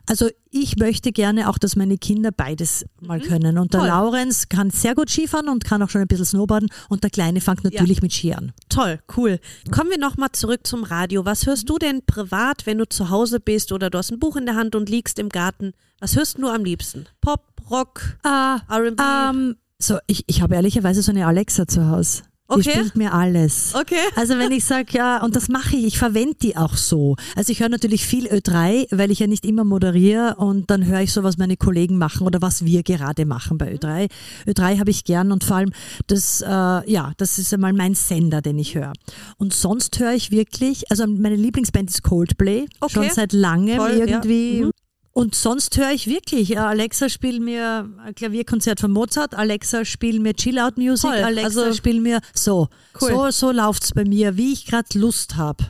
Also ich möchte gerne auch, dass meine Kinder beides mal können. Und der Mhm. Toll. Laurenz kann sehr gut Skifahren und kann auch schon ein bisschen Snowboarden und der Kleine fängt natürlich mit Ski an. Toll, cool. Kommen wir nochmal zurück zum Radio. Was hörst du denn privat, wenn du zu Hause bist oder du hast ein Buch in der Hand und liegst im Garten? Was hörst du am liebsten? Pop, Rock, R&B? Ähm, so, ich, ich habe ehrlicherweise so eine Alexa zu Hause. Die Okay. spielt mir alles. Okay. <laughs> Also wenn ich sage, ja, und das mache ich, ich verwende die auch so. Also ich höre natürlich viel Ö3, weil ich ja nicht immer moderiere und dann höre ich so, was meine Kollegen machen oder was wir gerade machen bei Ö3. Ö3 habe ich gern und vor allem das, äh, ja, das ist einmal mein Sender, den ich höre. Und sonst höre ich wirklich, also meine Lieblingsband ist Coldplay, Okay. schon seit langem Toll, ja. irgendwie. Mhm. Und sonst höre ich wirklich, äh, Alexa spielt mir ein Klavierkonzert von Mozart, Alexa spielt mir Chill-Out-Music, Toll, Alexa also- spielt mir so. Cool. So, so läuft's bei mir, wie ich gerade Lust habe.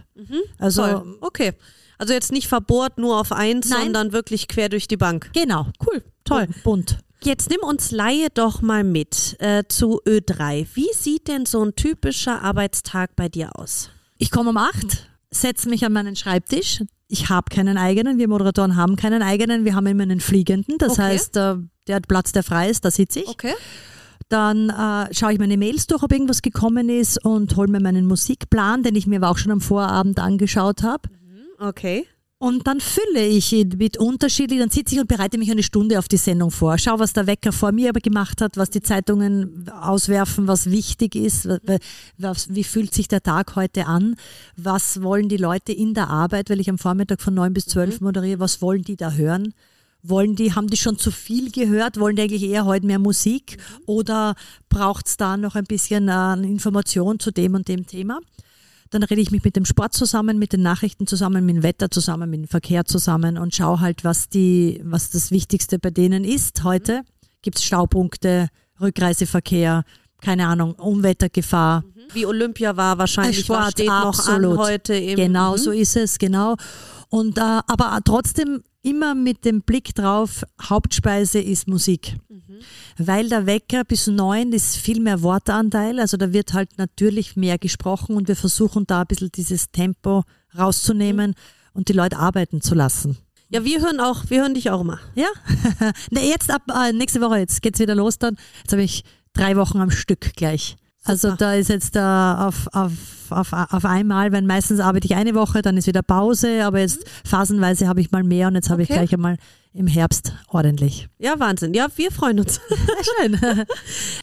Also, Toll. Okay. Also jetzt nicht verbohrt nur auf eins, Nein. sondern wirklich quer durch die Bank. genau. Cool, toll. Bunt. Jetzt nimm uns Laie doch mal mit äh, zu Ö3. Wie sieht denn so ein typischer Arbeitstag bei dir aus? Ich komme um acht, setze mich an meinen Schreibtisch. Ich habe keinen eigenen, wir Moderatoren haben keinen eigenen, wir haben immer einen fliegenden. Das Okay. heißt, äh, der hat Platz, der frei ist, da sitze ich. Okay. Dann äh, schaue ich meine Mails durch, ob irgendwas gekommen ist und hole mir meinen Musikplan, den ich mir aber auch schon am Vorabend angeschaut habe. Okay. Und dann fülle ich ihn mit unterschiedlichen, dann sitze ich und bereite mich eine Stunde auf die Sendung vor. Schau, was der Wecker vor mir aber gemacht hat, was die Zeitungen auswerfen, was wichtig ist, was, wie fühlt sich der Tag heute an, was wollen die Leute in der Arbeit, weil ich am Vormittag von neun bis zwölf mhm. moderiere, was wollen die da hören? Wollen die, haben die schon zu viel gehört? Wollen die eigentlich eher heute mehr Musik? Mhm. Oder braucht es da noch ein bisschen äh, Information zu dem und dem Thema? Dann rede ich mich mit dem Sport zusammen, mit den Nachrichten zusammen, mit dem Wetter zusammen, mit dem Verkehr zusammen und schaue halt, was die, was das Wichtigste bei denen ist heute. Gibt es Staupunkte, Rückreiseverkehr, keine Ahnung, Umwettergefahr. Mhm. Wie Olympia war wahrscheinlich, Sport, was steht absolut. noch an heute. Im, genau, mhm. so ist es, genau. Und, äh, aber trotzdem immer mit dem Blick drauf, Hauptspeise ist Musik. Mhm. Weil der Wecker bis neun ist viel mehr Wortanteil, also da wird halt natürlich mehr gesprochen und wir versuchen da ein bisschen dieses Tempo rauszunehmen mhm. und die Leute arbeiten zu lassen. Ja, wir hören auch, wir hören dich auch immer. Ja, <laughs> Na, jetzt ab äh, nächste Woche, jetzt geht's wieder los dann. Jetzt habe ich drei Wochen am Stück gleich. Also da ist jetzt da auf, auf, auf, auf einmal, wenn meistens arbeite ich eine Woche, dann ist wieder Pause, aber jetzt phasenweise habe ich mal mehr und jetzt habe okay. ich gleich einmal im Herbst ordentlich. Ja, Wahnsinn. Ja, wir freuen uns. <laughs> Schön.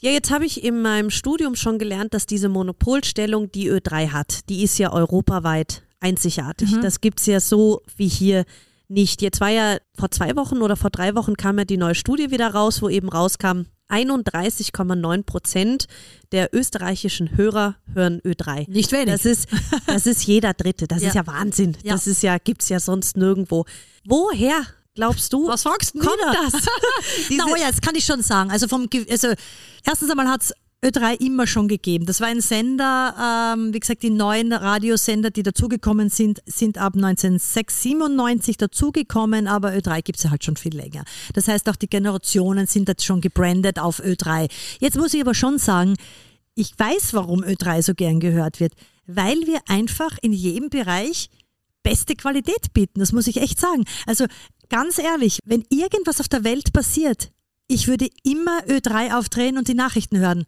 ja, jetzt habe ich in meinem Studium schon gelernt, dass diese Monopolstellung die Ö3 hat. Die ist ja europaweit einzigartig. Mhm. Das gibt es ja so wie hier nicht. Jetzt war ja vor zwei Wochen oder vor drei Wochen kam ja die neue Studie wieder raus, wo eben rauskam, 31,9 Prozent der österreichischen Hörer hören Ö3. Nicht wenig. Das ist, das ist jeder Dritte. Das <laughs> ja. ist ja Wahnsinn. Ja. Das ist ja, gibt's ja sonst nirgendwo. Woher glaubst du? Was sagst du? Kommt wieder? das? <laughs> Na, oh ja, das kann ich schon sagen. Also vom, also erstens einmal hat's Ö3 immer schon gegeben. Das war ein Sender, ähm, wie gesagt, die neuen Radiosender, die dazugekommen sind, sind ab 1997 dazugekommen, aber Ö3 gibt es ja halt schon viel länger. Das heißt, auch die Generationen sind jetzt schon gebrandet auf Ö3. Jetzt muss ich aber schon sagen, ich weiß, warum Ö3 so gern gehört wird, weil wir einfach in jedem Bereich beste Qualität bieten. Das muss ich echt sagen. Also ganz ehrlich, wenn irgendwas auf der Welt passiert, ich würde immer Ö3 aufdrehen und die Nachrichten hören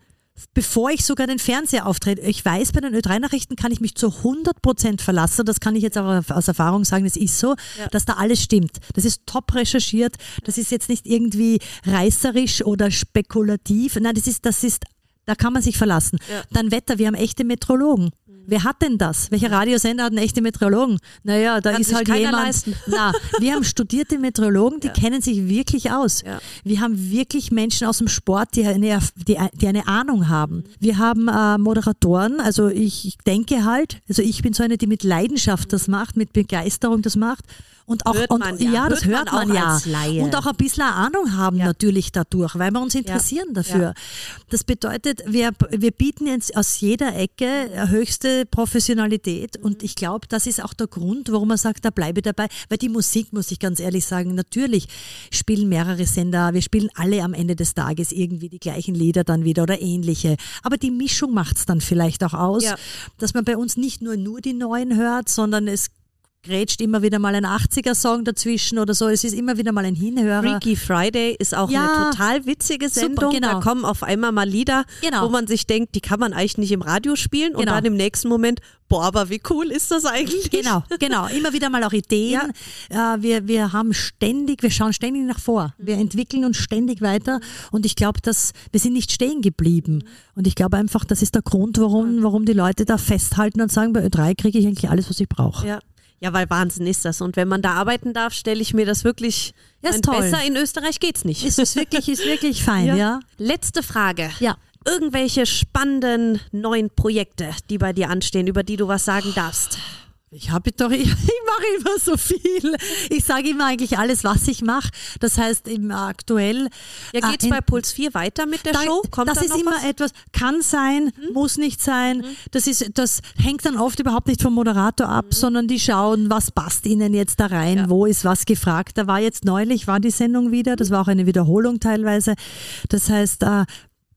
bevor ich sogar den Fernseher auftrete. Ich weiß, bei den Ö3-Nachrichten kann ich mich zu 100 Prozent verlassen. Das kann ich jetzt auch aus Erfahrung sagen. Das ist so, ja. dass da alles stimmt. Das ist top recherchiert. Das ist jetzt nicht irgendwie reißerisch oder spekulativ. Nein, das ist, das ist, da kann man sich verlassen. Ja. Dann Wetter. Wir haben echte Metrologen. Wer hat denn das? Welcher Radiosender hat einen echten Meteorologen? Naja, da Kann ist halt jemand. Leisten. Na, wir haben studierte Meteorologen, die ja. kennen sich wirklich aus. Ja. Wir haben wirklich Menschen aus dem Sport, die eine, die, die eine Ahnung haben. Wir haben äh, Moderatoren, also ich, ich denke halt, also ich bin so eine, die mit Leidenschaft das macht, mit Begeisterung das macht. Und auch, und, ja. ja. das hört, man, man ja. Und auch ein bisschen Ahnung haben ja. natürlich dadurch, weil wir uns interessieren ja. dafür. Das bedeutet, wir, wir bieten jetzt aus jeder Ecke höchste Professionalität mhm. und ich glaube, das ist auch der Grund, warum man sagt, da bleibe ich dabei, weil die Musik, muss ich ganz ehrlich sagen, natürlich spielen mehrere Sender, wir spielen alle am Ende des Tages irgendwie die gleichen Lieder dann wieder oder ähnliche. Aber die Mischung macht es dann vielleicht auch aus, dass man bei uns nicht nur nur die neuen hört, sondern es grätscht immer wieder mal ein 80er-Song dazwischen oder so. Es ist immer wieder mal ein Hinhörer. Freaky Friday ist auch ja, eine total witzige Sendung. Super, genau. Da kommen auf einmal mal Lieder, genau. wo man sich denkt, die kann man eigentlich nicht im Radio spielen. Und genau. dann im nächsten Moment, boah, aber wie cool ist das eigentlich? Genau, genau. Immer wieder mal auch Ideen. Ja. Äh, wir, wir haben ständig, wir schauen ständig nach vor. Wir entwickeln uns ständig weiter. Und ich glaube, dass wir sind nicht stehen geblieben. Und ich glaube einfach, das ist der Grund, warum, warum die Leute da festhalten und sagen, bei Ö3 kriege ich eigentlich alles, was ich brauche. Ja. Ja, weil Wahnsinn ist das. Und wenn man da arbeiten darf, stelle ich mir das wirklich ja, ist toll. besser. In Österreich geht's nicht. Ist, ist wirklich, ist wirklich <laughs> fein, ja. ja. Letzte Frage. Ja. Irgendwelche spannenden neuen Projekte, die bei dir anstehen, über die du was sagen darfst? Ich habe doch, <laughs> ich, ich mache immer so viel. Ich sage immer eigentlich alles, was ich mache. Das heißt, im aktuell. Ja, geht es äh, bei Puls 4 weiter mit der da, Show? Kommt das ist immer was? etwas, kann sein, mhm. muss nicht sein. Mhm. Das, ist, das hängt dann oft überhaupt nicht vom Moderator ab, mhm. sondern die schauen, was passt ihnen jetzt da rein, ja. wo ist was gefragt. Da war jetzt neulich, war die Sendung wieder, das war auch eine Wiederholung teilweise. Das heißt, äh,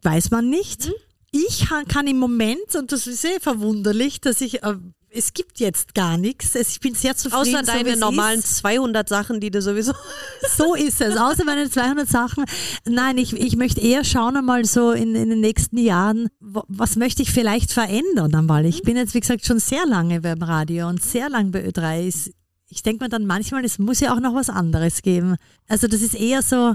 weiß man nicht. Mhm. Ich kann im Moment, und das ist sehr verwunderlich, dass ich äh, es gibt jetzt gar nichts. Ich bin sehr zufrieden. Außer deine so, normalen ist. 200 Sachen, die du sowieso. <laughs> So ist es. Außer meine 200 Sachen. Nein, ich, ich möchte eher schauen einmal so in, in den nächsten Jahren, was möchte ich vielleicht verändern einmal. Ich bin jetzt, wie gesagt, schon sehr lange beim Radio und sehr lange bei Ö3. ich denke mir dann manchmal, es muss ja auch noch was anderes geben. Also das ist eher so,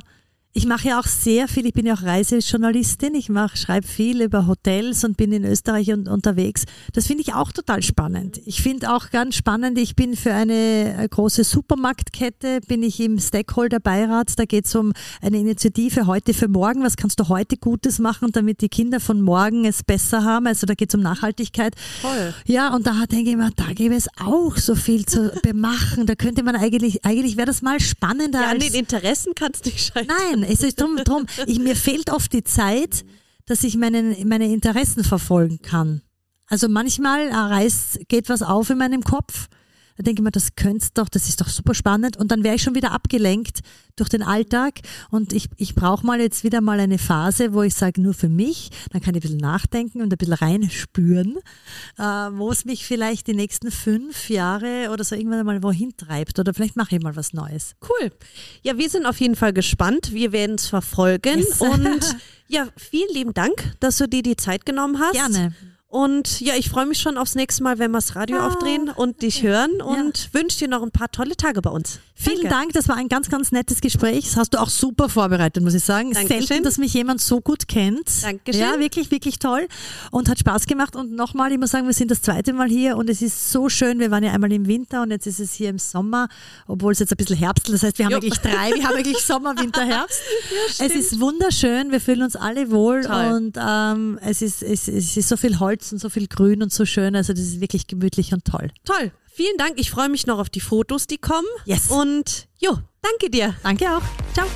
ich mache ja auch sehr viel, ich bin ja auch Reisejournalistin, ich mache, schreibe viel über Hotels und bin in Österreich und, unterwegs. Das finde ich auch total spannend. Ich finde auch ganz spannend, ich bin für eine äh, große Supermarktkette, bin ich im Stakeholder-Beirat, da geht es um eine Initiative heute für morgen, was kannst du heute Gutes machen, damit die Kinder von morgen es besser haben, also da geht es um Nachhaltigkeit. Toll. Ja, und da denke ich mir, da gäbe es auch so viel zu <laughs> bemachen, da könnte man eigentlich, eigentlich wäre das mal spannender. Ja, an den Interessen kannst du nicht scheitern. Nein, es ist drum, drum ich, mir fehlt oft die Zeit, dass ich meinen, meine Interessen verfolgen kann. Also manchmal äh, reißt, geht was auf in meinem Kopf. Da denke ich mir, das könnt's doch, das ist doch super spannend. Und dann wäre ich schon wieder abgelenkt durch den Alltag. Und ich, ich brauche mal jetzt wieder mal eine Phase, wo ich sage, nur für mich. Dann kann ich ein bisschen nachdenken und ein bisschen reinspüren, äh, wo es mich vielleicht die nächsten fünf Jahre oder so irgendwann mal wohin treibt. Oder vielleicht mache ich mal was Neues. Cool. Ja, wir sind auf jeden Fall gespannt. Wir werden es verfolgen. Yes. Und <laughs> ja, vielen lieben Dank, dass du dir die Zeit genommen hast. Gerne. Und ja, ich freue mich schon aufs nächste Mal, wenn wir das Radio Ah, aufdrehen und dich hören und wünsche dir noch ein paar tolle Tage bei uns. Vielen Danke. Dank, das war ein ganz, ganz nettes Gespräch. Das hast du auch super vorbereitet, muss ich sagen. Dankeschön. Selten, dass mich jemand so gut kennt. Dankeschön. Ja, wirklich, wirklich toll und hat Spaß gemacht. Und nochmal, ich muss sagen, wir sind das zweite Mal hier und es ist so schön. Wir waren ja einmal im Winter und jetzt ist es hier im Sommer, obwohl es jetzt ein bisschen herbstelt. Das heißt, wir haben Jo. eigentlich drei. Wir haben eigentlich Sommer, Winter, Herbst. <laughs> es ist wunderschön. Wir fühlen uns alle wohl Toll. und ähm, es, ist, es, es ist so viel Holz und so viel Grün und so schön. Also das ist wirklich gemütlich und toll. Toll. Vielen Dank. Ich freue mich noch auf die Fotos, die kommen. Yes. Und jo, danke dir. Danke auch. Ciao.